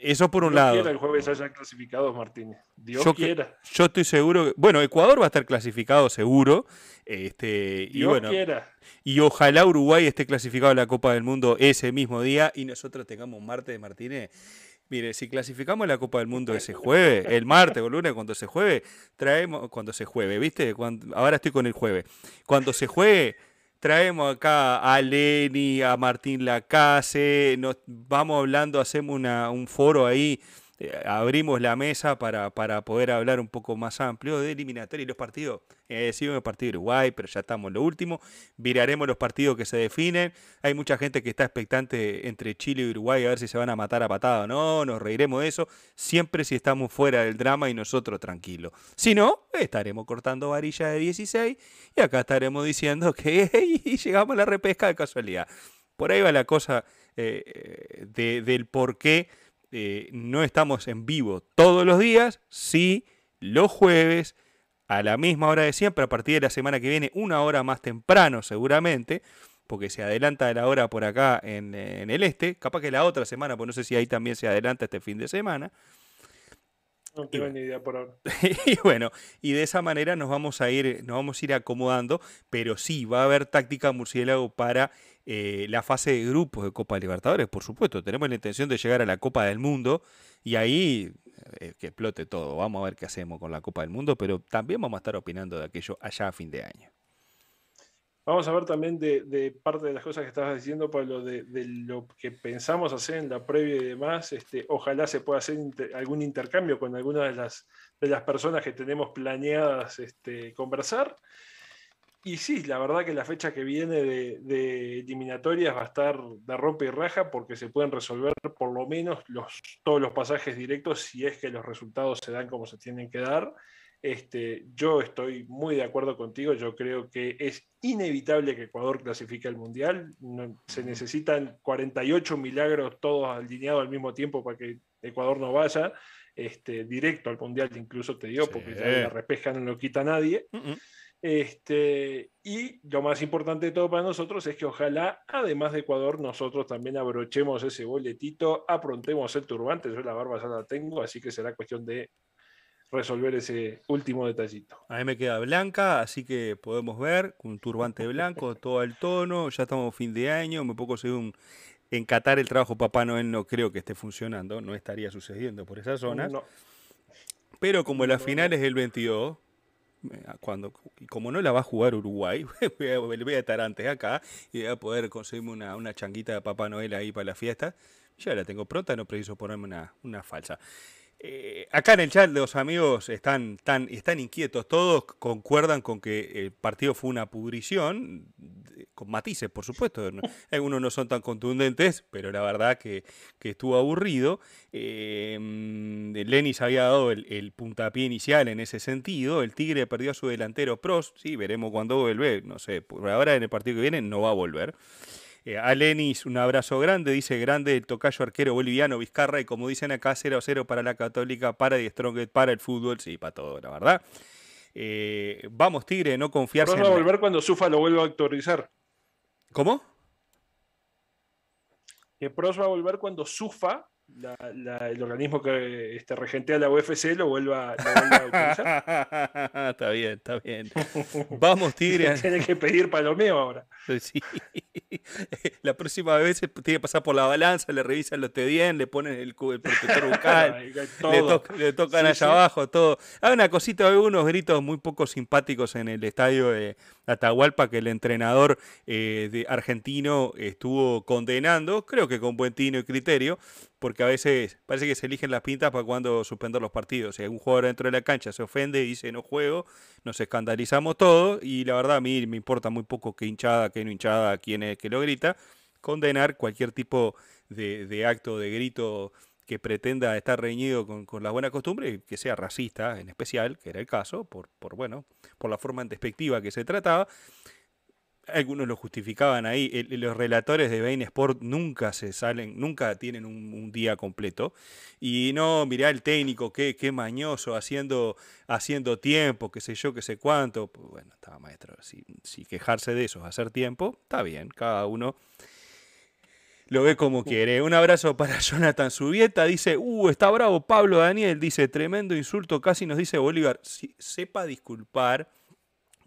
Eso por un Dios lado. Quiera el jueves hayan clasificados, Martínez. Dios yo, quiera. Yo estoy seguro. Que, bueno, Ecuador va a estar clasificado seguro. Este, Dios y bueno, quiera. Y ojalá Uruguay esté clasificado a la Copa del Mundo ese mismo día y nosotros tengamos martes de Martínez. Mire, si clasificamos la Copa del Mundo ese jueves, [laughs] el martes o lunes, cuando se juegue, traemos. Cuando se juegue, ¿viste? Cuando, ahora estoy con el jueves. Cuando se juegue traemos acá a Leni, a Martín Lacase, nos vamos hablando, hacemos una, un foro ahí, eh, abrimos la mesa para, para, poder hablar un poco más amplio de eliminatoria y los partidos. Eh, el partido de Uruguay, pero ya estamos en lo último. Viraremos los partidos que se definen. Hay mucha gente que está expectante entre Chile y Uruguay a ver si se van a matar a patada o no. Nos reiremos de eso. Siempre si estamos fuera del drama y nosotros tranquilos. Si no, estaremos cortando varilla de 16 y acá estaremos diciendo que [laughs] llegamos a la repesca de casualidad. Por ahí va la cosa eh, de, del por qué eh, no estamos en vivo todos los días, sí los jueves a la misma hora de siempre, a partir de la semana que viene, una hora más temprano seguramente, porque se adelanta de la hora por acá en, en el este, capaz que la otra semana, pues no sé si ahí también se adelanta este fin de semana. No tengo ni idea por ahora. [laughs] y bueno, y de esa manera nos vamos a ir, nos vamos a ir acomodando, pero sí, va a haber táctica murciélago para eh, la fase de grupos de Copa Libertadores, por supuesto. Tenemos la intención de llegar a la Copa del Mundo y ahí eh, que explote todo. Vamos a ver qué hacemos con la Copa del Mundo, pero también vamos a estar opinando de aquello allá a fin de año. Vamos a ver también de, de parte de las cosas que estabas diciendo, Pablo, de, de, lo que pensamos hacer en la previa y demás. Este, ojalá se pueda hacer inter, algún intercambio con alguna de las, de las personas que tenemos planeadas este, conversar. Y sí, la verdad que la fecha que viene de, de, eliminatorias va a estar de rompe y raja porque se pueden resolver por lo menos los, todos los pasajes directos si es que los resultados se dan como se tienen que dar. Este, yo estoy muy de acuerdo contigo, yo creo que es inevitable que Ecuador clasifique al Mundial, no, se necesitan 48 milagros todos alineados al mismo tiempo para que Ecuador no vaya este, directo al Mundial, incluso te digo, sí. porque ya la repesca no lo quita nadie. Uh -uh. Este, y lo más importante de todo para nosotros es que ojalá, además de Ecuador, nosotros también abrochemos ese boletito, aprontemos el turbante, yo la barba ya la tengo, así que será cuestión de resolver ese último detallito. A mí me queda blanca, así que podemos ver, un turbante blanco, [laughs] todo el tono, ya estamos fin de año, me puedo conseguir un... En Qatar el trabajo Papá Noel no creo que esté funcionando, no estaría sucediendo por esas zonas. No. Pero como la final es el 22, cuando y como no la va a jugar Uruguay, [laughs] voy a estar antes acá y voy a poder conseguirme una, una changuita de Papá Noel ahí para la fiesta. Ya la tengo pronta, no preciso ponerme una, una falsa. Eh, acá en el chat los amigos están, están inquietos, todos concuerdan con que el partido fue una pudrición, con matices por supuesto, algunos no son tan contundentes, pero la verdad que, que estuvo aburrido. Eh, Lenis había dado el, el, puntapié inicial en ese sentido, el Tigre perdió a su delantero Pros, sí, veremos cuándo vuelve, no sé, por ahora en el partido que viene no va a volver. Eh, a Lenis, un abrazo grande, dice grande el tocayo arquero boliviano Vizcarra, y como dicen acá, 0-0 para la Católica, para The Strongest, para el fútbol, sí, para todo, la verdad. Eh, vamos, Tigre, no confiarse. Vamos a volver la... cuando Sufa lo vuelva a actualizar. ¿Cómo? Que Pros va a volver cuando Sufa, la, la, el organismo que este, regentea la UFC, lo vuelva, lo vuelva a autorizar. [laughs] está bien, está bien. Vamos, Tigre. [laughs] Tiene que pedir palomeo ahora. [laughs] Sí. La próxima vez tiene que pasar por la balanza, le revisan los TDN, le ponen el, el protector bucal, le, tocan allá abajo, todo. Hay una cosita, hay unos gritos muy poco simpáticos en el estadio de Atahualpa que el entrenador eh, de argentino estuvo condenando, creo que con buen tino y criterio, porque a veces parece que se eligen las pintas para cuando suspender los partidos. Si algún jugador dentro de la cancha se ofende y dice no juego, nos escandalizamos todos y la verdad a mí me importa muy poco qué hinchada, qué no hinchada, quién es que lo grita. Condenar cualquier tipo de, acto, de grito que pretenda estar reñido con, con, la buena costumbre, que sea racista en especial, que era el caso, por, por, bueno, por la forma despectiva que se trataba, algunos lo justificaban ahí. los relatores de Bain Sport nunca se salen, nunca tienen un, día completo. Y no, mirá el técnico, qué, qué mañoso, haciendo, haciendo tiempo, qué sé yo, qué sé cuánto. Pues bueno, estaba maestro, si, si quejarse de eso, hacer tiempo, está bien, cada uno lo ve como quiere. Un abrazo para [laughs] Jonathan Subieta. Dice, uh, está bravo Pablo Daniel. Dice, tremendo insulto, casi nos dice Bolívar. sepa disculpar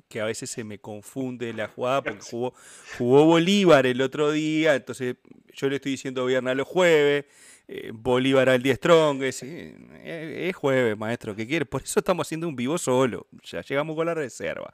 que a veces se me confunde la jugada porque [laughs] jugó, jugó Bolívar el otro día, entonces yo le estoy diciendo viernes los jueves, eh, Bolívar al 10 strong, es, es, jueves, maestro, ¿qué quiere? Por eso estamos haciendo un vivo solo, ya llegamos con la reserva.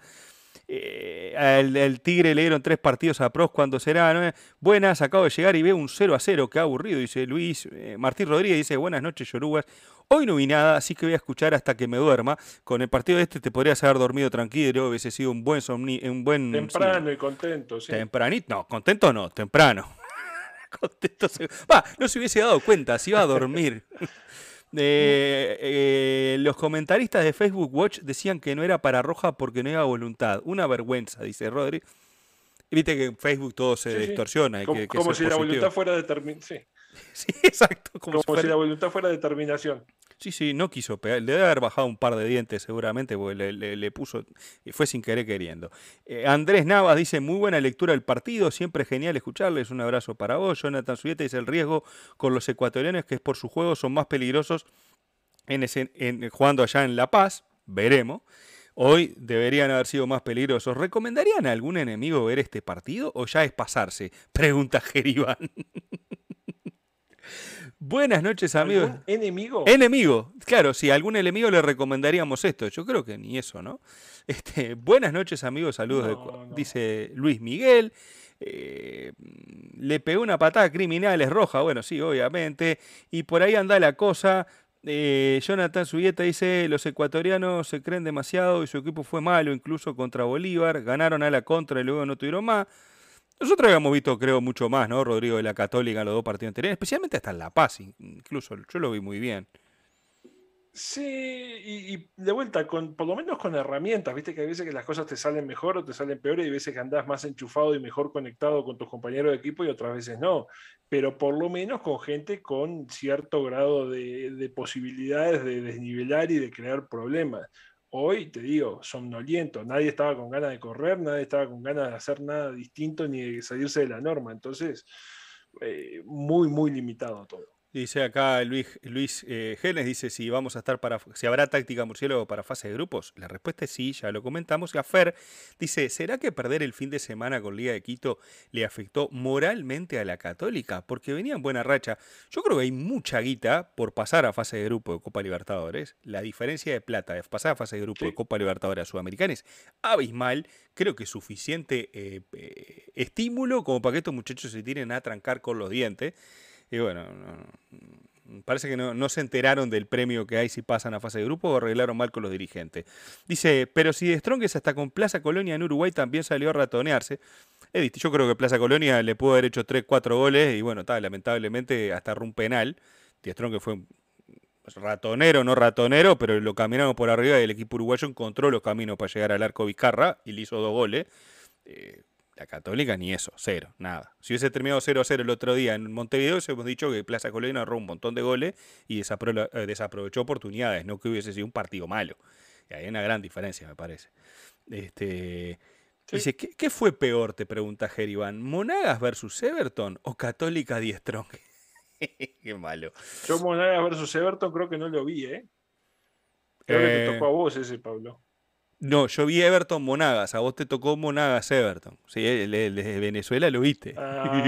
Eh, el, Tigre le dieron tres partidos a pros cuando será. Buenas, acabo de llegar y veo un 0 a 0, qué aburrido, dice Luis. Eh, Martín Rodríguez dice, buenas noches, Yorugas. Hoy no vi nada, así que voy a escuchar hasta que me duerma. Con el partido de este te podrías haber dormido tranquilo, hubiese sido un buen somni un buen temprano y contento, sí. Tempranito, no, contento no, temprano. [laughs] contento Va, no se hubiese dado cuenta, se iba a dormir. [laughs] Eh, eh, los comentaristas de Facebook Watch decían que no era para Roja porque no iba voluntad. Una vergüenza, dice Rodri. Viste que en Facebook todo se distorsiona. Como, si la voluntad fuera determinada. Sí. [laughs] Sí, exacto. Como, si, la voluntad fuera determinación. Sí, sí, no quiso pegar. Le debe haber bajado un par de dientes seguramente porque le, le, puso. Fue sin querer queriendo. Eh, Andrés Navas dice: Muy buena lectura del partido. Siempre genial escucharles. Un abrazo para vos. Jonathan Subieta dice: El riesgo con los ecuatorianos que es por su juego son más peligrosos en ese, en, jugando allá en La Paz. Veremos. Hoy deberían haber sido más peligrosos. ¿Recomendarían a algún enemigo ver este partido o ya es pasarse? Pregunta Geribán. [laughs] Buenas noches, amigos. ¿Enemigo? Enemigo. Claro, si a algún enemigo le recomendaríamos esto. Yo creo que ni eso, ¿no? [laughs] Este, buenas noches, amigos. Saludos, dice Luis Miguel. Eh, le pegó una patada criminal, es roja. Bueno, sí, obviamente. Y por ahí anda la cosa. Eh, Jonathan Subieta dice: Los ecuatorianos se creen demasiado y su equipo fue malo, incluso contra Bolívar. Ganaron a la contra y luego no tuvieron más. Nosotros habíamos visto, creo, mucho más, ¿no? Rodrigo de la Católica, los dos partidos anteriores, especialmente hasta en La Paz, incluso yo lo vi muy bien. Sí, y, de vuelta, con, por lo menos con herramientas, viste que hay veces que las cosas te salen mejor o te salen peor y hay veces que andás más enchufado y mejor conectado con tus compañeros de equipo y otras veces no, pero por lo menos con gente con cierto grado de posibilidades de desnivelar y de crear problemas hoy te digo, somnoliento, nadie estaba con ganas de correr, nadie estaba con ganas de hacer nada distinto ni de salirse de la norma, entonces eh, muy, muy limitado todo. Dice acá Luis, Luis eh, Genes, dice si vamos a estar para si habrá táctica murciélago para fase de grupos. La respuesta es sí, ya lo comentamos. Gafer dice, ¿será que perder el fin de semana con Liga de Quito le afectó moralmente a la Católica? Porque venía en buena racha. Yo creo que hay mucha guita por pasar a fase de grupo de Copa Libertadores. La diferencia de plata de pasar a fase de grupo de Copa Libertadores a Sudamericana es abismal. Creo que suficiente eh, eh, estímulo como para que estos muchachos se tiren a trancar con los dientes. Y bueno, parece que no, se enteraron del premio que hay si pasan a fase de grupo o arreglaron mal con los dirigentes. Dice, pero si de Strongest hasta con Plaza Colonia en Uruguay también salió a ratonearse. yo creo que Plaza Colonia le pudo haber hecho 3, 4 goles y bueno, está, lamentablemente hasta un penal. De que fue ratonero, no ratonero, pero lo caminaron por arriba y el equipo uruguayo encontró los caminos para llegar al arco Vizcarra y le hizo dos goles. Eh, la Católica ni eso, cero, nada. Si hubiese terminado 0-0 el otro día en Montevideo, hemos dicho que Plaza Colonia ahorró un montón de goles y eh, desaprovechó oportunidades, no que hubiese sido un partido malo. Y hay una gran diferencia, me parece. Este, Dice, ¿qué, fue peor? Te pregunta Gerivan. ¿Monagas versus Everton o Católica Diestrong? [laughs] Qué malo. Yo Monagas versus Everton creo que no lo vi, ¿eh? Creo que te eh, tocó a vos ese, Pablo. No, yo vi Everton Monagas, a vos te tocó Monagas Everton. Sí, el, de Venezuela lo viste. Ah.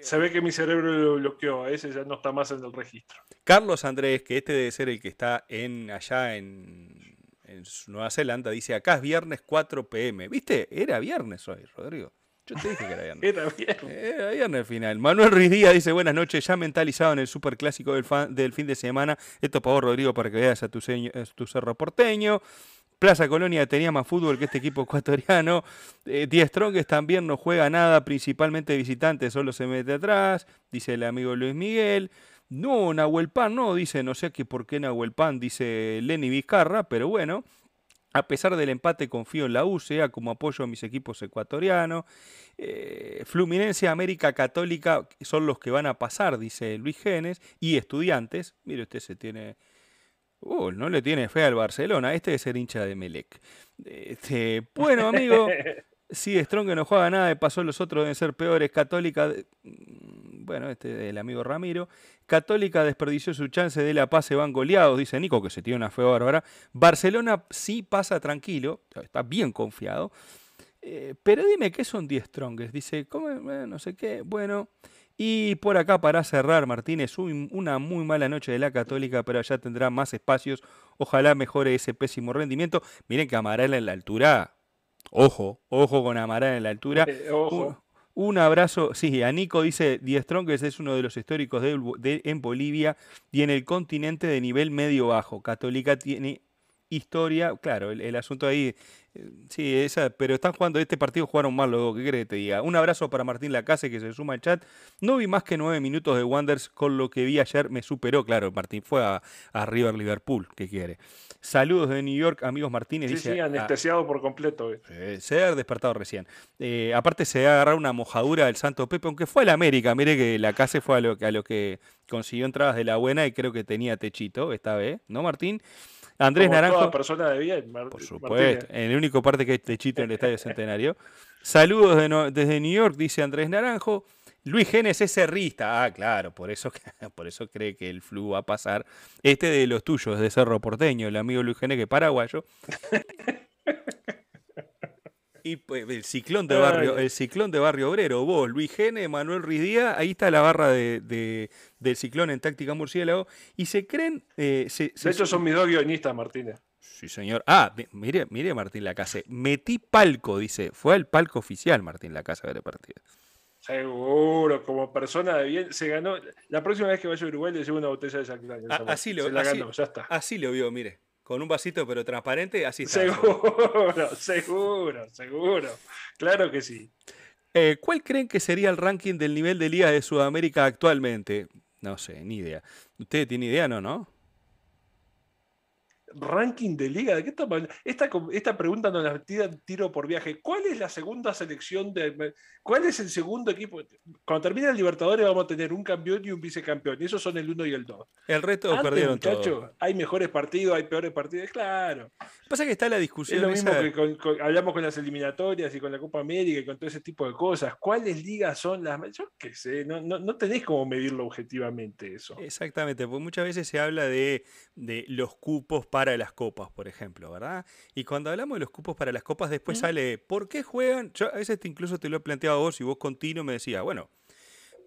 se ve que mi cerebro lo bloqueó, ese ya no está más en el registro. Carlos Andrés, que este debe ser el que está en allá en, en Nueva Zelanda, dice, acá es viernes 4 pm. ¿Viste? Era viernes hoy, Rodrigo. Yo te dije que era viernes. [laughs] Era viernes. Era viernes al final. Manuel Ruiz Díaz dice, buenas noches, ya mentalizado en el superclásico del, del fin de semana. Esto para vos, Rodrigo, para que veas a tu, tu cerro porteño. Plaza Colonia tenía más fútbol que este equipo ecuatoriano. Eh, Diez Strongest también no juega nada, principalmente visitante, solo se mete atrás, dice el amigo Luis Miguel. No, Nahuel Pan no, dice, no sé qué por qué Nahuel Pan, dice Lenny Vizcarra, pero bueno. A pesar del empate, confío en la UCA como apoyo a mis equipos ecuatorianos. Eh, Fluminense, América Católica son los que van a pasar, dice Luis Genes. Y estudiantes, mire usted se tiene... Uh, no le tiene fe al Barcelona, este es ser hincha de Melec. Este, bueno, amigo, [laughs] sí, Strong que no juega nada, de paso los otros deben ser peores. Católica, mm, bueno, este el amigo Ramiro. Católica desperdició su chance de la pase, van goleados, dice Nico, que se tiene una fe bárbara. Barcelona sí pasa tranquilo, está bien confiado. Eh, pero dime, ¿qué son 10 strongest? Dice, ¿cómo? Eh, no sé qué. Bueno, y por acá para cerrar, Martínez, una muy mala noche de la Católica, pero ya tendrá más espacios. Ojalá mejore ese pésimo rendimiento. Miren que Amaral en la altura, ojo, ojo con Amaral en la altura. ojo. Un abrazo, sí, a Nico dice, Die Strongest es uno de los históricos de, en Bolivia y en el continente de nivel medio-bajo. Católica tiene historia, claro, el, asunto ahí, eh, sí, esa, pero están jugando, este partido jugaron mal luego, ¿qué crees que te diga? Un abrazo para Martín Lacase que se suma al chat. No vi más que nueve minutos de Wonders, con lo que vi ayer me superó, claro, Martín fue a, a River Liverpool, ¿qué quiere? Saludos de New York, amigos Martínez. Sí, dice, sí, anestesiado por completo. se ha despertado recién. Eh, aparte se ha agarrado una mojadura del Santo Pepe, aunque fue a la América. Mire que la casa fue a lo, a lo que consiguió entradas de la buena y creo que tenía techito esta vez, ¿no, Martín? Andrés Naranjo. persona de bien, Por supuesto, en el único parte que hay techito en el Estadio Centenario. Saludos desde New York, dice Andrés Naranjo. Luis Genes es cerrista. Ah, claro, por eso, [laughs] por eso cree que el flu va a pasar. Este de los tuyos, de Cerro Porteño, el amigo Luis Genes, que es paraguayo. Y pues, el ciclón de barrio, el ciclón de barrio obrero, vos, Luis Genes, Manuel Ridía, ahí está la barra de, del ciclón en táctica murciélago. Y se creen. Eh, de hecho, son mis dos guionistas, Martínez. Sí, señor. Ah, mire, mire Martín Lacase. Metí palco, dice. Fue al palco oficial Martín Lacase de la partida. Seguro, como persona de bien, se ganó. La próxima vez que vaya a Uruguay le llevo una botella de Jack Daniels. Así lo, la ganó, ya está. Así lo vio, mire. Con un vasito pero transparente, así está. Seguro, [laughs] seguro, seguro. Claro que sí. Eh, ¿Cuál creen que sería el ranking del nivel de liga de Sudamérica actualmente? No sé, ni idea. ¿Usted tiene idea? No, ¿no? Ranking de liga. ¿De qué? Esta, esta pregunta nos la tiro por viaje. ¿Cuál es la segunda selección de. ¿Cuál es el segundo equipo? Cuando termina el Libertadores vamos a tener un campeón y un vicecampeón. Y esos son el 1 y el 2. El resto perdieron todo. Hay mejores partidos, hay peores partidos. Claro. Pasa que está la discusión. Es lo mismo que hablamos con las eliminatorias y con la Copa América y con todo ese tipo de cosas. ¿Cuáles ligas son las Yo qué sé, no, no, no tenés cómo medirlo objetivamente eso. Exactamente, porque muchas veces se habla de, de los cupos para para las copas, por ejemplo, ¿verdad? Y cuando hablamos de los cupos para las copas, después sale, ¿por qué juegan? Yo a veces incluso te lo he planteado a vos y vos continuo me decías, bueno,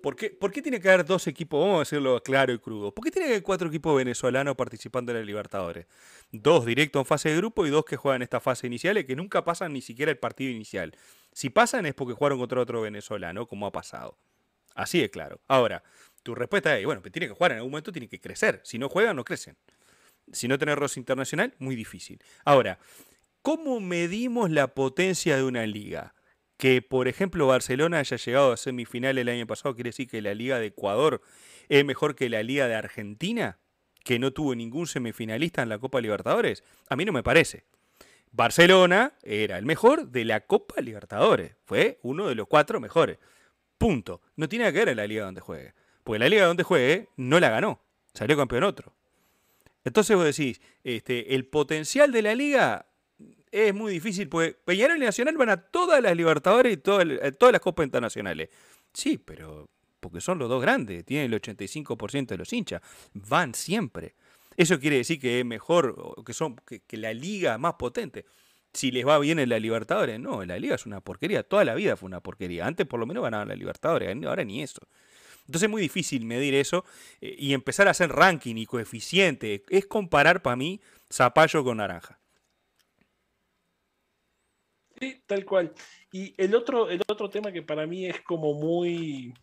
¿por qué, ¿por qué tiene que haber dos equipos? Vamos a decirlo claro y crudo. ¿Por qué tiene que haber cuatro equipos venezolanos participando en el Libertadores? Dos directos en fase de grupo y dos que juegan esta fase inicial y que nunca pasan ni siquiera el partido inicial. Si pasan es porque jugaron contra otro venezolano, como ha pasado. Así de claro. Ahora, tu respuesta es, bueno, tiene que jugar en algún momento, tiene que crecer. Si no juegan, no crecen. Si no tener roce internacional, muy difícil. Ahora, ¿cómo medimos la potencia de una liga? Que, por ejemplo, Barcelona haya llegado a semifinal el año pasado, quiere decir que la Liga de Ecuador es mejor que la Liga de Argentina, que no tuvo ningún semifinalista en la Copa Libertadores. A mí no me parece. Barcelona era el mejor de la Copa Libertadores. Fue uno de los cuatro mejores. Punto. No tiene que ver en la liga donde juegue. Porque la liga donde juegue no la ganó. Salió campeón otro. Entonces vos decís, este, el potencial de la liga es muy difícil, porque Peñarol y Nacional van a todas las Libertadores y todas, eh, todas las Copas Internacionales. Sí, pero porque son los dos grandes, tienen el 85% de los hinchas, van siempre. Eso quiere decir que es mejor, que, son, que, la liga más potente. Si les va bien en la Libertadores, no, la liga es una porquería. Toda la vida fue una porquería. Antes por lo menos ganaban la Libertadores, ahora ni eso. Entonces es muy difícil medir eso eh, y empezar a hacer ranking y coeficiente. Es comparar para mí zapallo con naranja. Sí, tal cual. Y el otro, el otro tema que para mí es como muy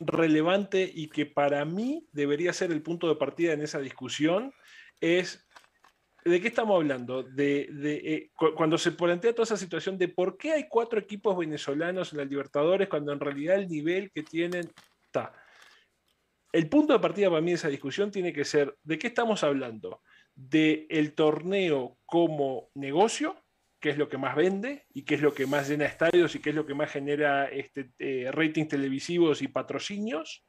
relevante y que para mí debería ser el punto de partida en esa discusión es ¿De qué estamos hablando? De, eh, cuando se plantea toda esa situación de por qué hay cuatro equipos venezolanos en la Libertadores cuando en realidad el nivel que tienen El punto de partida para mí de esa discusión tiene que ser, ¿de qué estamos hablando? ¿De el torneo como negocio qué es lo que más vende y qué es lo que más llena estadios y qué es lo que más genera este, eh, ratings televisivos y patrocinios,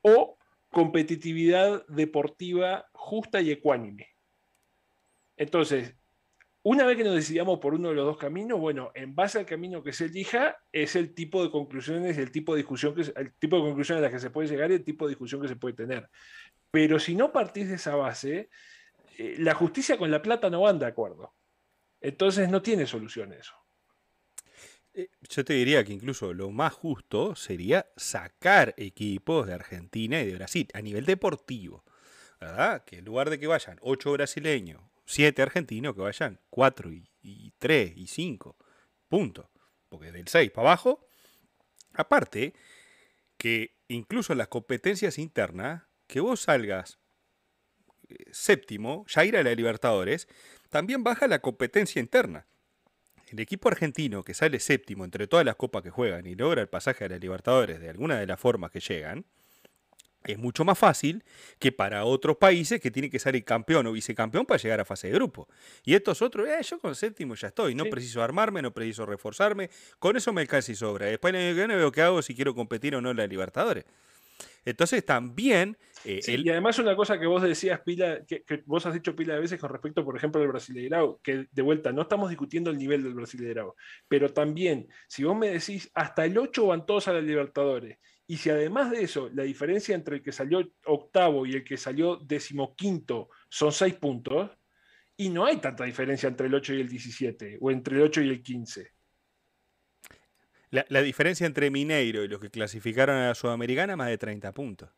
o competitividad deportiva justa y ecuánime. Entonces, una vez que nos decidamos por uno de los dos caminos, bueno, en base al camino que se elija, es el tipo de conclusiones, el tipo de discusión que el tipo de conclusiones a las que se puede llegar y el tipo de discusión que se puede tener. Pero si no partís de esa base, eh, la justicia con la plata no van de acuerdo. Entonces no tiene solución eso. Eh, yo te diría que incluso lo más justo sería sacar equipos de Argentina y de Brasil a nivel deportivo. ¿Verdad? Que en lugar de que vayan ocho brasileños, siete argentinos, que vayan cuatro y, tres y cinco. Punto. Porque del seis para abajo. Aparte, que incluso en las competencias internas, que vos salgas eh, séptimo, ya ir a la Libertadores, también baja la competencia interna. El equipo argentino que sale séptimo entre todas las copas que juegan y logra el pasaje a la Libertadores de alguna de las formas que llegan, es mucho más fácil que para otros países que tienen que salir campeón o vicecampeón para llegar a fase de grupo. Y estos otros, eh, yo con séptimo ya estoy, no preciso armarme, no preciso reforzarme, con eso me alcanza y sobra. Después no veo qué hago si quiero competir o no en la Libertadores. Entonces también... Eh, y además una cosa que vos decías, Pila, que, vos has dicho pila de veces con respecto, por ejemplo, al Brasileirao, que de vuelta, no estamos discutiendo el nivel del Brasileirao, pero también, si vos me decís, hasta el 8 van todos a la Libertadores, y si además de eso, la diferencia entre el que salió octavo y el que salió decimoquinto son 6 puntos, y no hay tanta diferencia entre el 8 y el 17, o entre el 8 y el 15. La, diferencia entre Mineiro y los que clasificaron a la Sudamericana más de 30 puntos.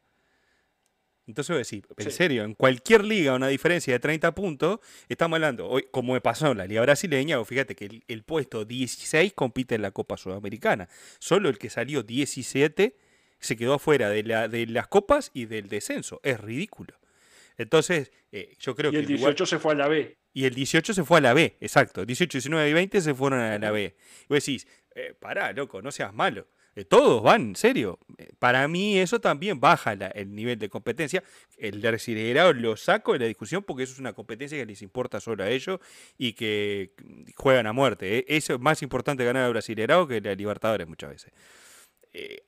Entonces voy a decir, en serio, en cualquier liga una diferencia de 30 puntos, estamos hablando, hoy, como me pasó en la liga brasileña, fíjate que el, puesto 16 compite en la Copa Sudamericana. Solo el que salió 17 se quedó afuera de, la, de las copas y del descenso. Es ridículo. Entonces, eh, yo creo que... Y el 18 se fue a la B. Y el 18 se fue a la B, exacto. 18, 19 y 20 se fueron a la B. Y vos decís, eh, pará, loco, no seas malo. Eh, todos van, en serio. Para mí eso también baja el nivel de competencia. El de lo saco de la discusión porque eso es una competencia que les importa solo a ellos y que juegan a muerte. Eso es más importante ganar al Brasileirao que la Libertadores muchas veces.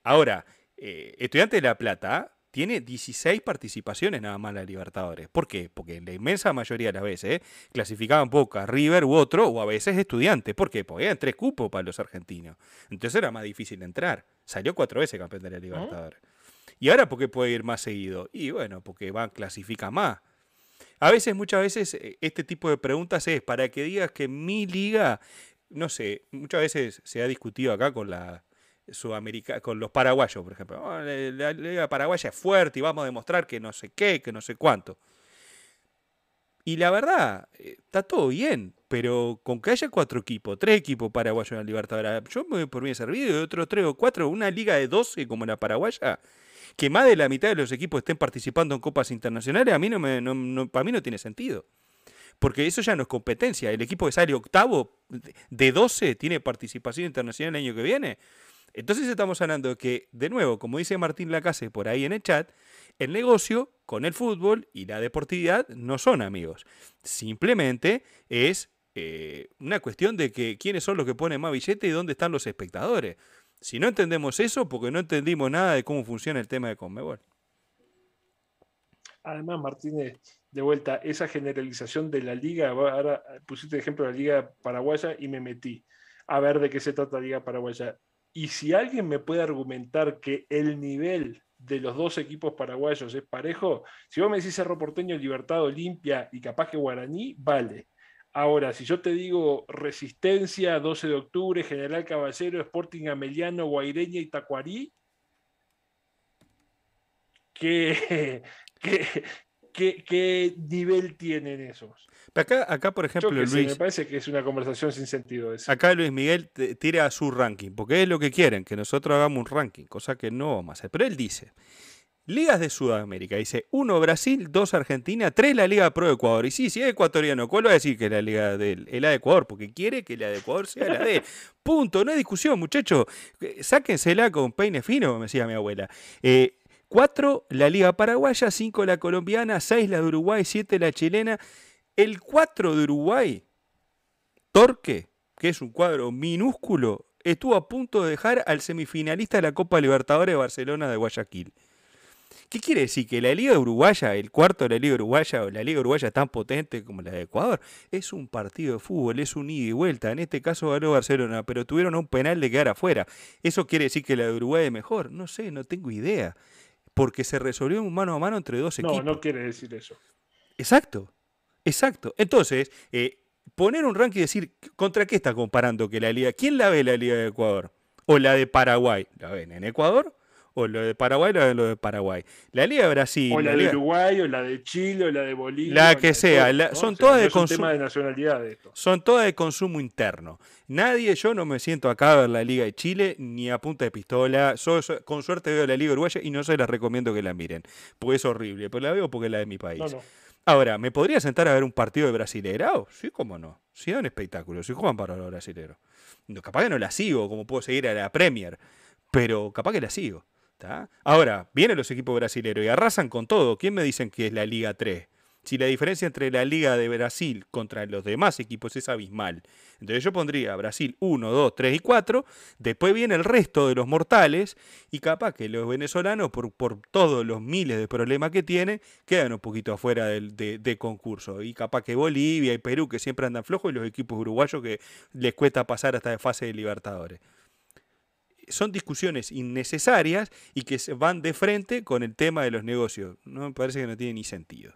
ahora, Estudiante de La Plata tiene 16 participaciones nada más la Libertadores. ¿Por qué? Porque la inmensa mayoría de las veces ¿eh? clasificaban Boca, River u otro, o a veces estudiantes. ¿Por qué? Porque eran tres cupos para los argentinos. Entonces era más difícil entrar. Salió cuatro veces campeón de la Libertadores. ¿Y ahora por qué puede ir más seguido? Y bueno, porque van, clasifica más. A veces, muchas veces, eh, este tipo de preguntas es para que digas que mi liga, no sé, muchas veces se ha discutido acá con la Sudamérica, con los paraguayos, por ejemplo. Oh, la, liga paraguaya es fuerte y vamos a demostrar que no sé qué, que no sé cuánto. Y la verdad, eh, está todo bien, pero con que haya cuatro equipos, tres equipos paraguayos en la Libertadores, yo me voy por bien servido, y otros tres o cuatro, una liga de 12 como la paraguaya, que más de la mitad de los equipos estén participando en copas internacionales, a mí no me, para mí no tiene sentido. Porque eso ya no es competencia. El equipo que sale octavo de 12 tiene participación internacional el año que viene. Entonces estamos hablando que, de nuevo, como dice Martín Lacase por ahí en el chat, el negocio con el fútbol y la deportividad no son amigos. Simplemente es eh, una cuestión de que quiénes son los que ponen más billete y dónde están los espectadores. Si no entendemos eso, porque no entendimos nada de cómo funciona el tema de Conmebol. Además, Martínez, de vuelta, esa generalización de la liga, ahora pusiste el ejemplo de la liga paraguaya y me metí a ver de qué se trata la liga paraguaya. Y si alguien me puede argumentar que el nivel de los dos equipos paraguayos es parejo, si vos me decís Cerro Porteño, Libertad, Olimpia y capaz que Guaraní, vale. Ahora, si yo te digo Resistencia, 12 de octubre, General Caballero, Sporting Ameliano, Guaireña y Tacuarí, [laughs] ¿qué, qué, nivel tienen esos? Acá, acá por ejemplo, Luis. me parece que es una conversación sin sentido. Acá Luis Miguel tira su ranking, porque es lo que quieren, que nosotros hagamos un ranking, cosa que no vamos a hacer. Pero él dice: Ligas de Sudamérica. Dice, uno Brasil, dos Argentina, tres la Liga Pro Ecuador. Y sí, si es ecuatoriano, ¿cuál va a decir que es la Liga de él? Es la de Ecuador, porque quiere que la de Ecuador sea la de él. Punto, no hay discusión, muchachos. Sáquensela con peine fino, me decía mi abuela. Eh, cuatro la Liga Paraguaya, cinco la colombiana, seis la de Uruguay, siete la chilena. El cuatro de Uruguay, Torque, que es un cuadro minúsculo, estuvo a punto de dejar al semifinalista de la Copa Libertadores de Barcelona de Guayaquil. ¿Qué quiere decir? Que la Liga Uruguaya, el cuarto de la Liga Uruguaya o la Liga Uruguaya tan potente como la de Ecuador, es un partido de fútbol, es un ida y vuelta. En este caso ganó Barcelona, pero tuvieron un penal de quedar afuera. ¿Eso quiere decir que la de Uruguay es mejor? No sé, no tengo idea. Porque se resolvió un mano a mano entre dos equipos. No, no quiere decir eso. Exacto, exacto. Entonces, eh, poner un ranking y decir, ¿contra qué está comparando que la Liga? ¿Quién la ve la Liga de Ecuador? ¿O la de Paraguay? ¿La ven en Ecuador? O lo de Paraguay o lo de Paraguay. La Liga de Brasil. O la, de Uruguay, o la de Chile, o la de Bolivia. La que sea. son todas de consumo. de nacionalidad Son todas de consumo interno. Nadie, yo no me siento acá a ver la Liga de Chile ni a punta de pistola. con suerte veo la Liga Uruguaya y no se las recomiendo que la miren. Porque es horrible. Pero la veo porque es la de mi país. Ahora, ¿me podría sentar a ver un partido de brasileirao? Sí, cómo no. Sí, es un espectáculo. Si juegan para los brasileros. capaz que no la sigo, como puedo seguir a la Premier. Pero capaz que la sigo. Ahora, vienen los equipos brasileños y arrasan con todo. ¿Quién me dicen que es la Liga 3? Si la diferencia entre la Liga de Brasil contra los demás equipos es abismal. Entonces yo pondría Brasil 1, 2, 3 y 4. Después viene el resto de los mortales. Y capaz que los venezolanos, por, todos los miles de problemas que tienen, quedan un poquito afuera del de, concurso. Y capaz que Bolivia y Perú, que siempre andan flojos, y los equipos uruguayos que les cuesta pasar hasta de fase de Libertadores son discusiones innecesarias y que se van de frente con el tema de los negocios. No me parece que no tiene ni sentido.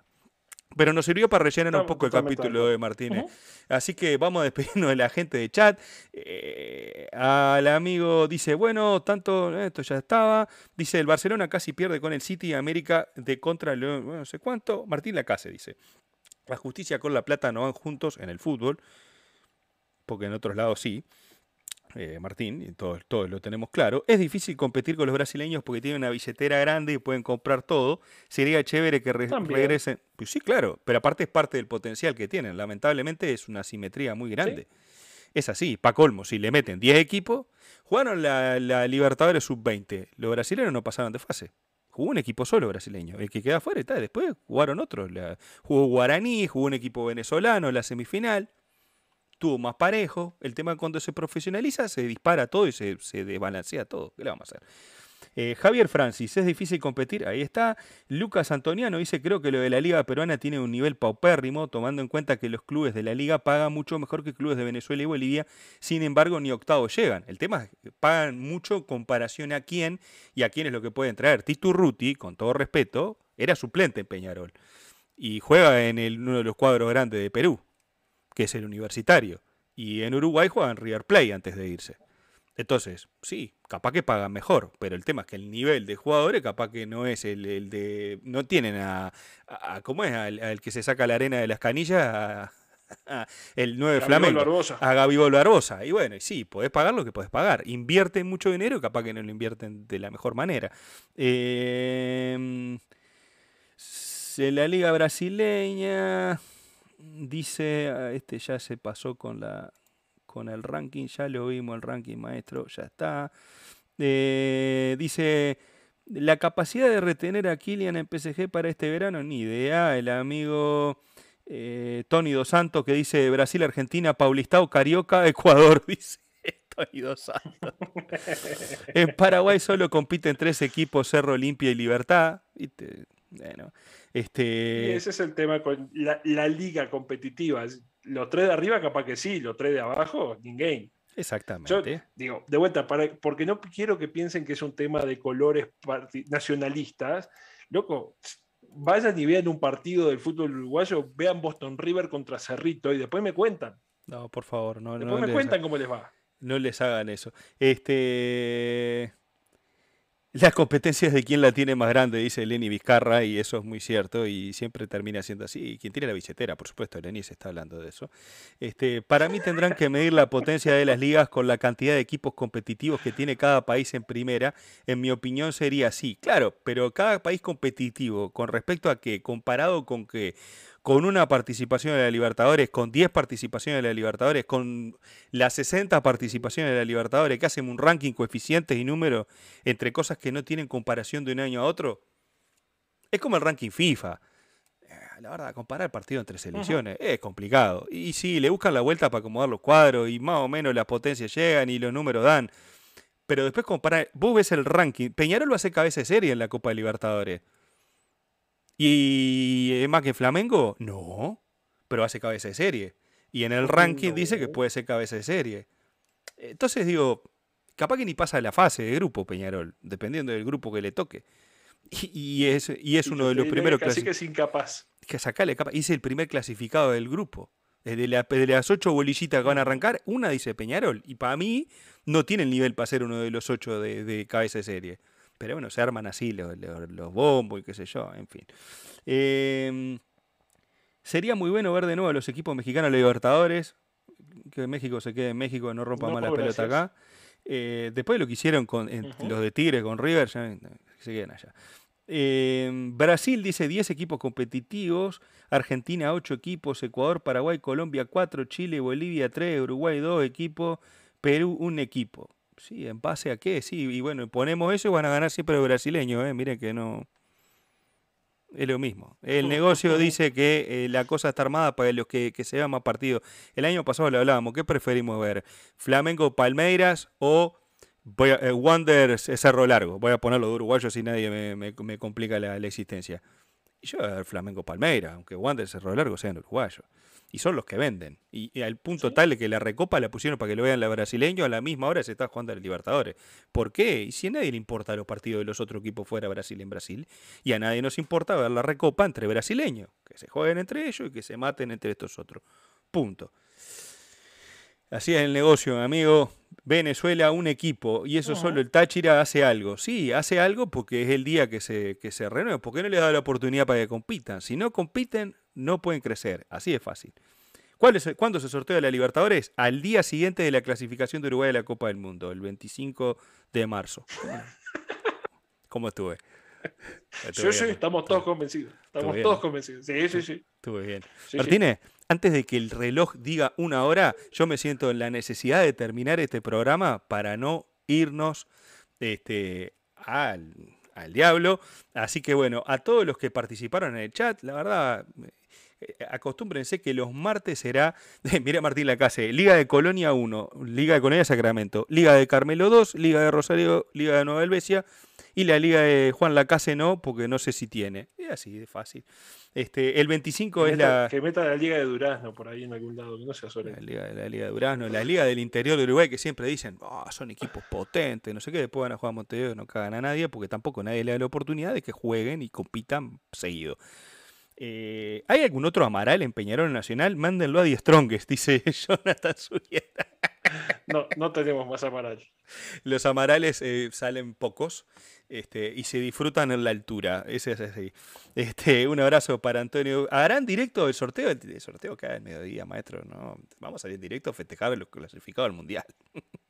Pero nos sirvió para rellenar un poco el capítulo de Martínez. Así que vamos [laughs] a despedirnos de la gente de chat. Eh, al amigo dice, bueno, tanto, esto ya estaba. Dice, el Barcelona casi pierde con el City América de contra León. Bueno, no sé cuánto. Martín Lacase dice, la justicia con la plata no van juntos en el fútbol, porque en otros lados sí. Eh, Martín, y todos, lo tenemos claro, es difícil competir con los brasileños porque tienen una billetera grande y pueden comprar todo. Sería chévere que regresen. Pues sí, claro, pero aparte es parte del potencial que tienen. Lamentablemente es una simetría muy grande. Es así, pa' colmo, si le meten 10 equipos, jugaron la, Libertadores sub-20. Los brasileños no pasaron de fase. Jugó un equipo solo brasileño. El que queda afuera está. Después jugaron otros. jugó Guaraní, jugó un equipo venezolano en la semifinal tuvo más parejo. El tema cuando se profesionaliza se dispara todo y se, desbalancea todo. ¿Qué le vamos a hacer? Eh, Javier Francis, es difícil competir, ahí está. Lucas Antoniano dice, creo que lo de la liga peruana tiene un nivel paupérrimo, tomando en cuenta que los clubes de la liga pagan mucho mejor que clubes de Venezuela y Bolivia, sin embargo ni octavos llegan. El tema es pagan mucho comparación a quién y a quién es lo que pueden traer. Tito Ruti, con todo respeto, era suplente en Peñarol y juega en uno de los cuadros grandes de Perú que es el universitario. Y en Uruguay juegan River Play antes de irse. Entonces, sí, capaz que pagan mejor, pero el tema es que el nivel de jugadores capaz que no es el, de... No tienen a... ¿Cómo es? Al, que se saca la arena de las canillas, a, el 9 Flamengo, a Gabibol Barbosa. Y bueno, sí, podés pagar lo que podés pagar. Invierten mucho dinero, capaz que no lo invierten de la mejor manera. Eh, la liga brasileña dice, ah, este ya se pasó con, la, con el ranking, ya lo vimos el ranking maestro, ya está. Eh, dice, la capacidad de retener a Kylian en PSG para este verano, ni idea. El amigo eh, Tony Dos Santos que dice Brasil, Argentina, Paulistao, Carioca, [laughs] Ecuador, [laughs] dice. Tony Dos Santos. [laughs] en Paraguay solo compiten tres equipos, Cerro, Olimpia y Libertad. Bueno, este... ese es el tema con la, liga competitiva. Los tres de arriba, capaz que sí, los tres de abajo, game. Exactamente. digo, de vuelta, para, porque no quiero que piensen que es un tema de colores nacionalistas. Loco, vayan y vean un partido del fútbol uruguayo, vean Boston River contra Cerrito y después me cuentan. No, por favor, no. Después me cuentan cómo les va. No les hagan eso. Este. Las competencias de quién la tiene más grande, dice Lenny Vizcarra, y eso es muy cierto, y siempre termina siendo así. Y quien tiene la billetera, por supuesto, Lenny se está hablando de eso. Este, para mí tendrán que medir la potencia de las ligas con la cantidad de equipos competitivos que tiene cada país en primera. En mi opinión sería así. Claro, pero cada país competitivo, con respecto a que, comparado con que con una participación de la Libertadores, con 10 participaciones de la Libertadores, con las 60 participaciones de la Libertadores, que hacen un ranking coeficientes y números entre cosas que no tienen comparación de un año a otro, es como el ranking FIFA. Eh, la verdad, comparar partido entre selecciones es complicado. Y sí, le buscan la vuelta para acomodar los cuadros y más o menos las potencias llegan y los números dan. Pero después comparar, vos ves el ranking. Peñarol lo hace cabeza de serie en la Copa de Libertadores. ¿Y es más que Flamengo? No, pero hace cabeza de serie. Y en el ranking dice que puede ser cabeza de serie. Entonces digo, capaz que ni pasa la fase de grupo Peñarol, dependiendo del grupo que le toque. Y, es, y es uno de los primeros Así que es incapaz. Que sacarle capaz. es el primer clasificado del grupo. De, las ocho bolillitas que van a arrancar, una dice Peñarol. Y para mí no tiene el nivel para ser uno de los ocho de cabeza de serie. Pero bueno, se arman así los, bombos y qué sé yo, en fin. Em, sería muy bueno ver de nuevo a los equipos mexicanos Libertadores. Que México se quede en México, no rompa más la pelota acá. Eh, después de lo que hicieron con los de Tigres con River, ya, se queden allá. Em, Brasil dice 10 equipos competitivos, Argentina 8 equipos, Ecuador, Paraguay, Colombia 4, Chile, Bolivia 3, Uruguay 2 equipos, Perú 1 equipo. Sí, ¿en base a qué? Sí, y bueno, ponemos eso y van a ganar siempre los brasileños, ¿eh? Miren que no... Es lo mismo. El negocio dice que eh, la cosa está armada para los que, se vean más partidos. El año pasado lo hablábamos. ¿Qué preferimos ver? ¿Flamengo Palmeiras o voy a, eh, Cerro Largo? Voy a ponerlo de uruguayo si nadie me, complica la, existencia. Y yo voy a ver Flamengo Palmeiras, aunque Wander Cerro Largo sean uruguayos y son los que venden. Y, al punto tal de que la recopa la pusieron para que lo vean los brasileños, a la misma hora se está jugando a los Libertadores. ¿Por qué? Y si a nadie le importa los partidos de los otros equipos fuera Brasil en Brasil, y a nadie nos importa ver la recopa entre brasileños, que se jueguen entre ellos y que se maten entre estos otros. Punto. Así es el negocio, amigo. Venezuela, un equipo, y eso solo el Táchira hace algo. Sí, hace algo porque es el día que se, que se renueve. ¿Por qué no le da la oportunidad para que compitan? Si no compiten, no pueden crecer. Así de fácil. ¿Cuándo se sortea la Libertadores? Al día siguiente de la clasificación de Uruguay a la Copa del Mundo, el 25 de marzo. ¿Cómo estuve? sí, sí, estamos todos convencidos. Estamos todos convencidos. Sí, sí, sí. Estuve bien. Martínez, antes de que el reloj diga una hora, yo me siento en la necesidad de terminar este programa para no irnos este, al, al diablo. Así que bueno, a todos los que participaron en el chat, la verdad, acostúmbrense que los martes será, [laughs] mira Martín Lacase, Liga de Colonia 1, Liga de Colonia Sacramento, Liga de Carmelo 2, Liga de Rosario, Liga de Nueva Helvecia y la Liga de Juan Lacase no, porque no sé si tiene. Es así de fácil. Este, el 25 es la. Que meta la Liga de Durazno por ahí en algún lado, no sea La Liga, la Liga de Durazno, la Liga del interior de Uruguay, que siempre dicen, oh, son equipos potentes, no sé qué, después van a jugar a Montevideo y no cagan a nadie, porque tampoco nadie le da la oportunidad de que jueguen y compitan seguido. Eh, ¿Hay algún otro Amaral en Peñarol Nacional? Mándenlo a Die Strongest, dice [laughs] Jonathan. No, no tenemos más Amaral. Los Amarales eh, salen pocos. Este, y se disfrutan en la altura. Ese es así. Este, un abrazo para Antonio. ¿Harán directo el sorteo? El sorteo cada mediodía, maestro. No, vamos a ir en directo a festejar los clasificados al mundial. [laughs]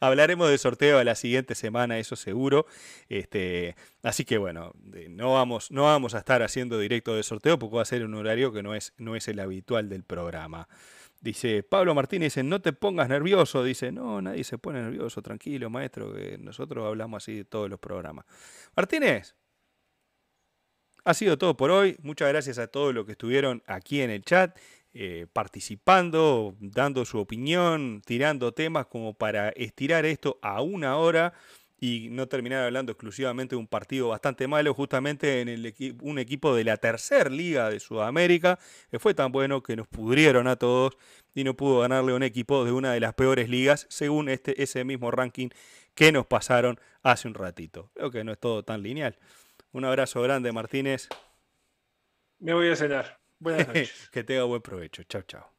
Hablaremos del sorteo a la siguiente semana, eso seguro. Este, así que bueno, no vamos, no vamos a estar haciendo directo de sorteo porque va a ser un horario que no es, no es el habitual del programa. Dice Pablo Martínez, no te pongas nervioso. Dice, no, nadie se pone nervioso, tranquilo, maestro, nosotros hablamos así de todos los programas. Martínez, ha sido todo por hoy. Muchas gracias a todos los que estuvieron aquí en el chat, eh, participando, dando su opinión, tirando temas como para estirar esto a una hora. y no terminar hablando exclusivamente de un partido bastante malo, justamente en el un equipo de la tercera liga de Sudamérica, que fue tan bueno que nos pudrieron a todos y no pudo ganarle a un equipo de una de las peores ligas, según este, ese mismo ranking que nos pasaron hace un ratito. Creo que no es todo tan lineal. Un abrazo grande, Martínez. Me voy a cenar. Buenas noches. [laughs] que tenga buen provecho. Chao, chao.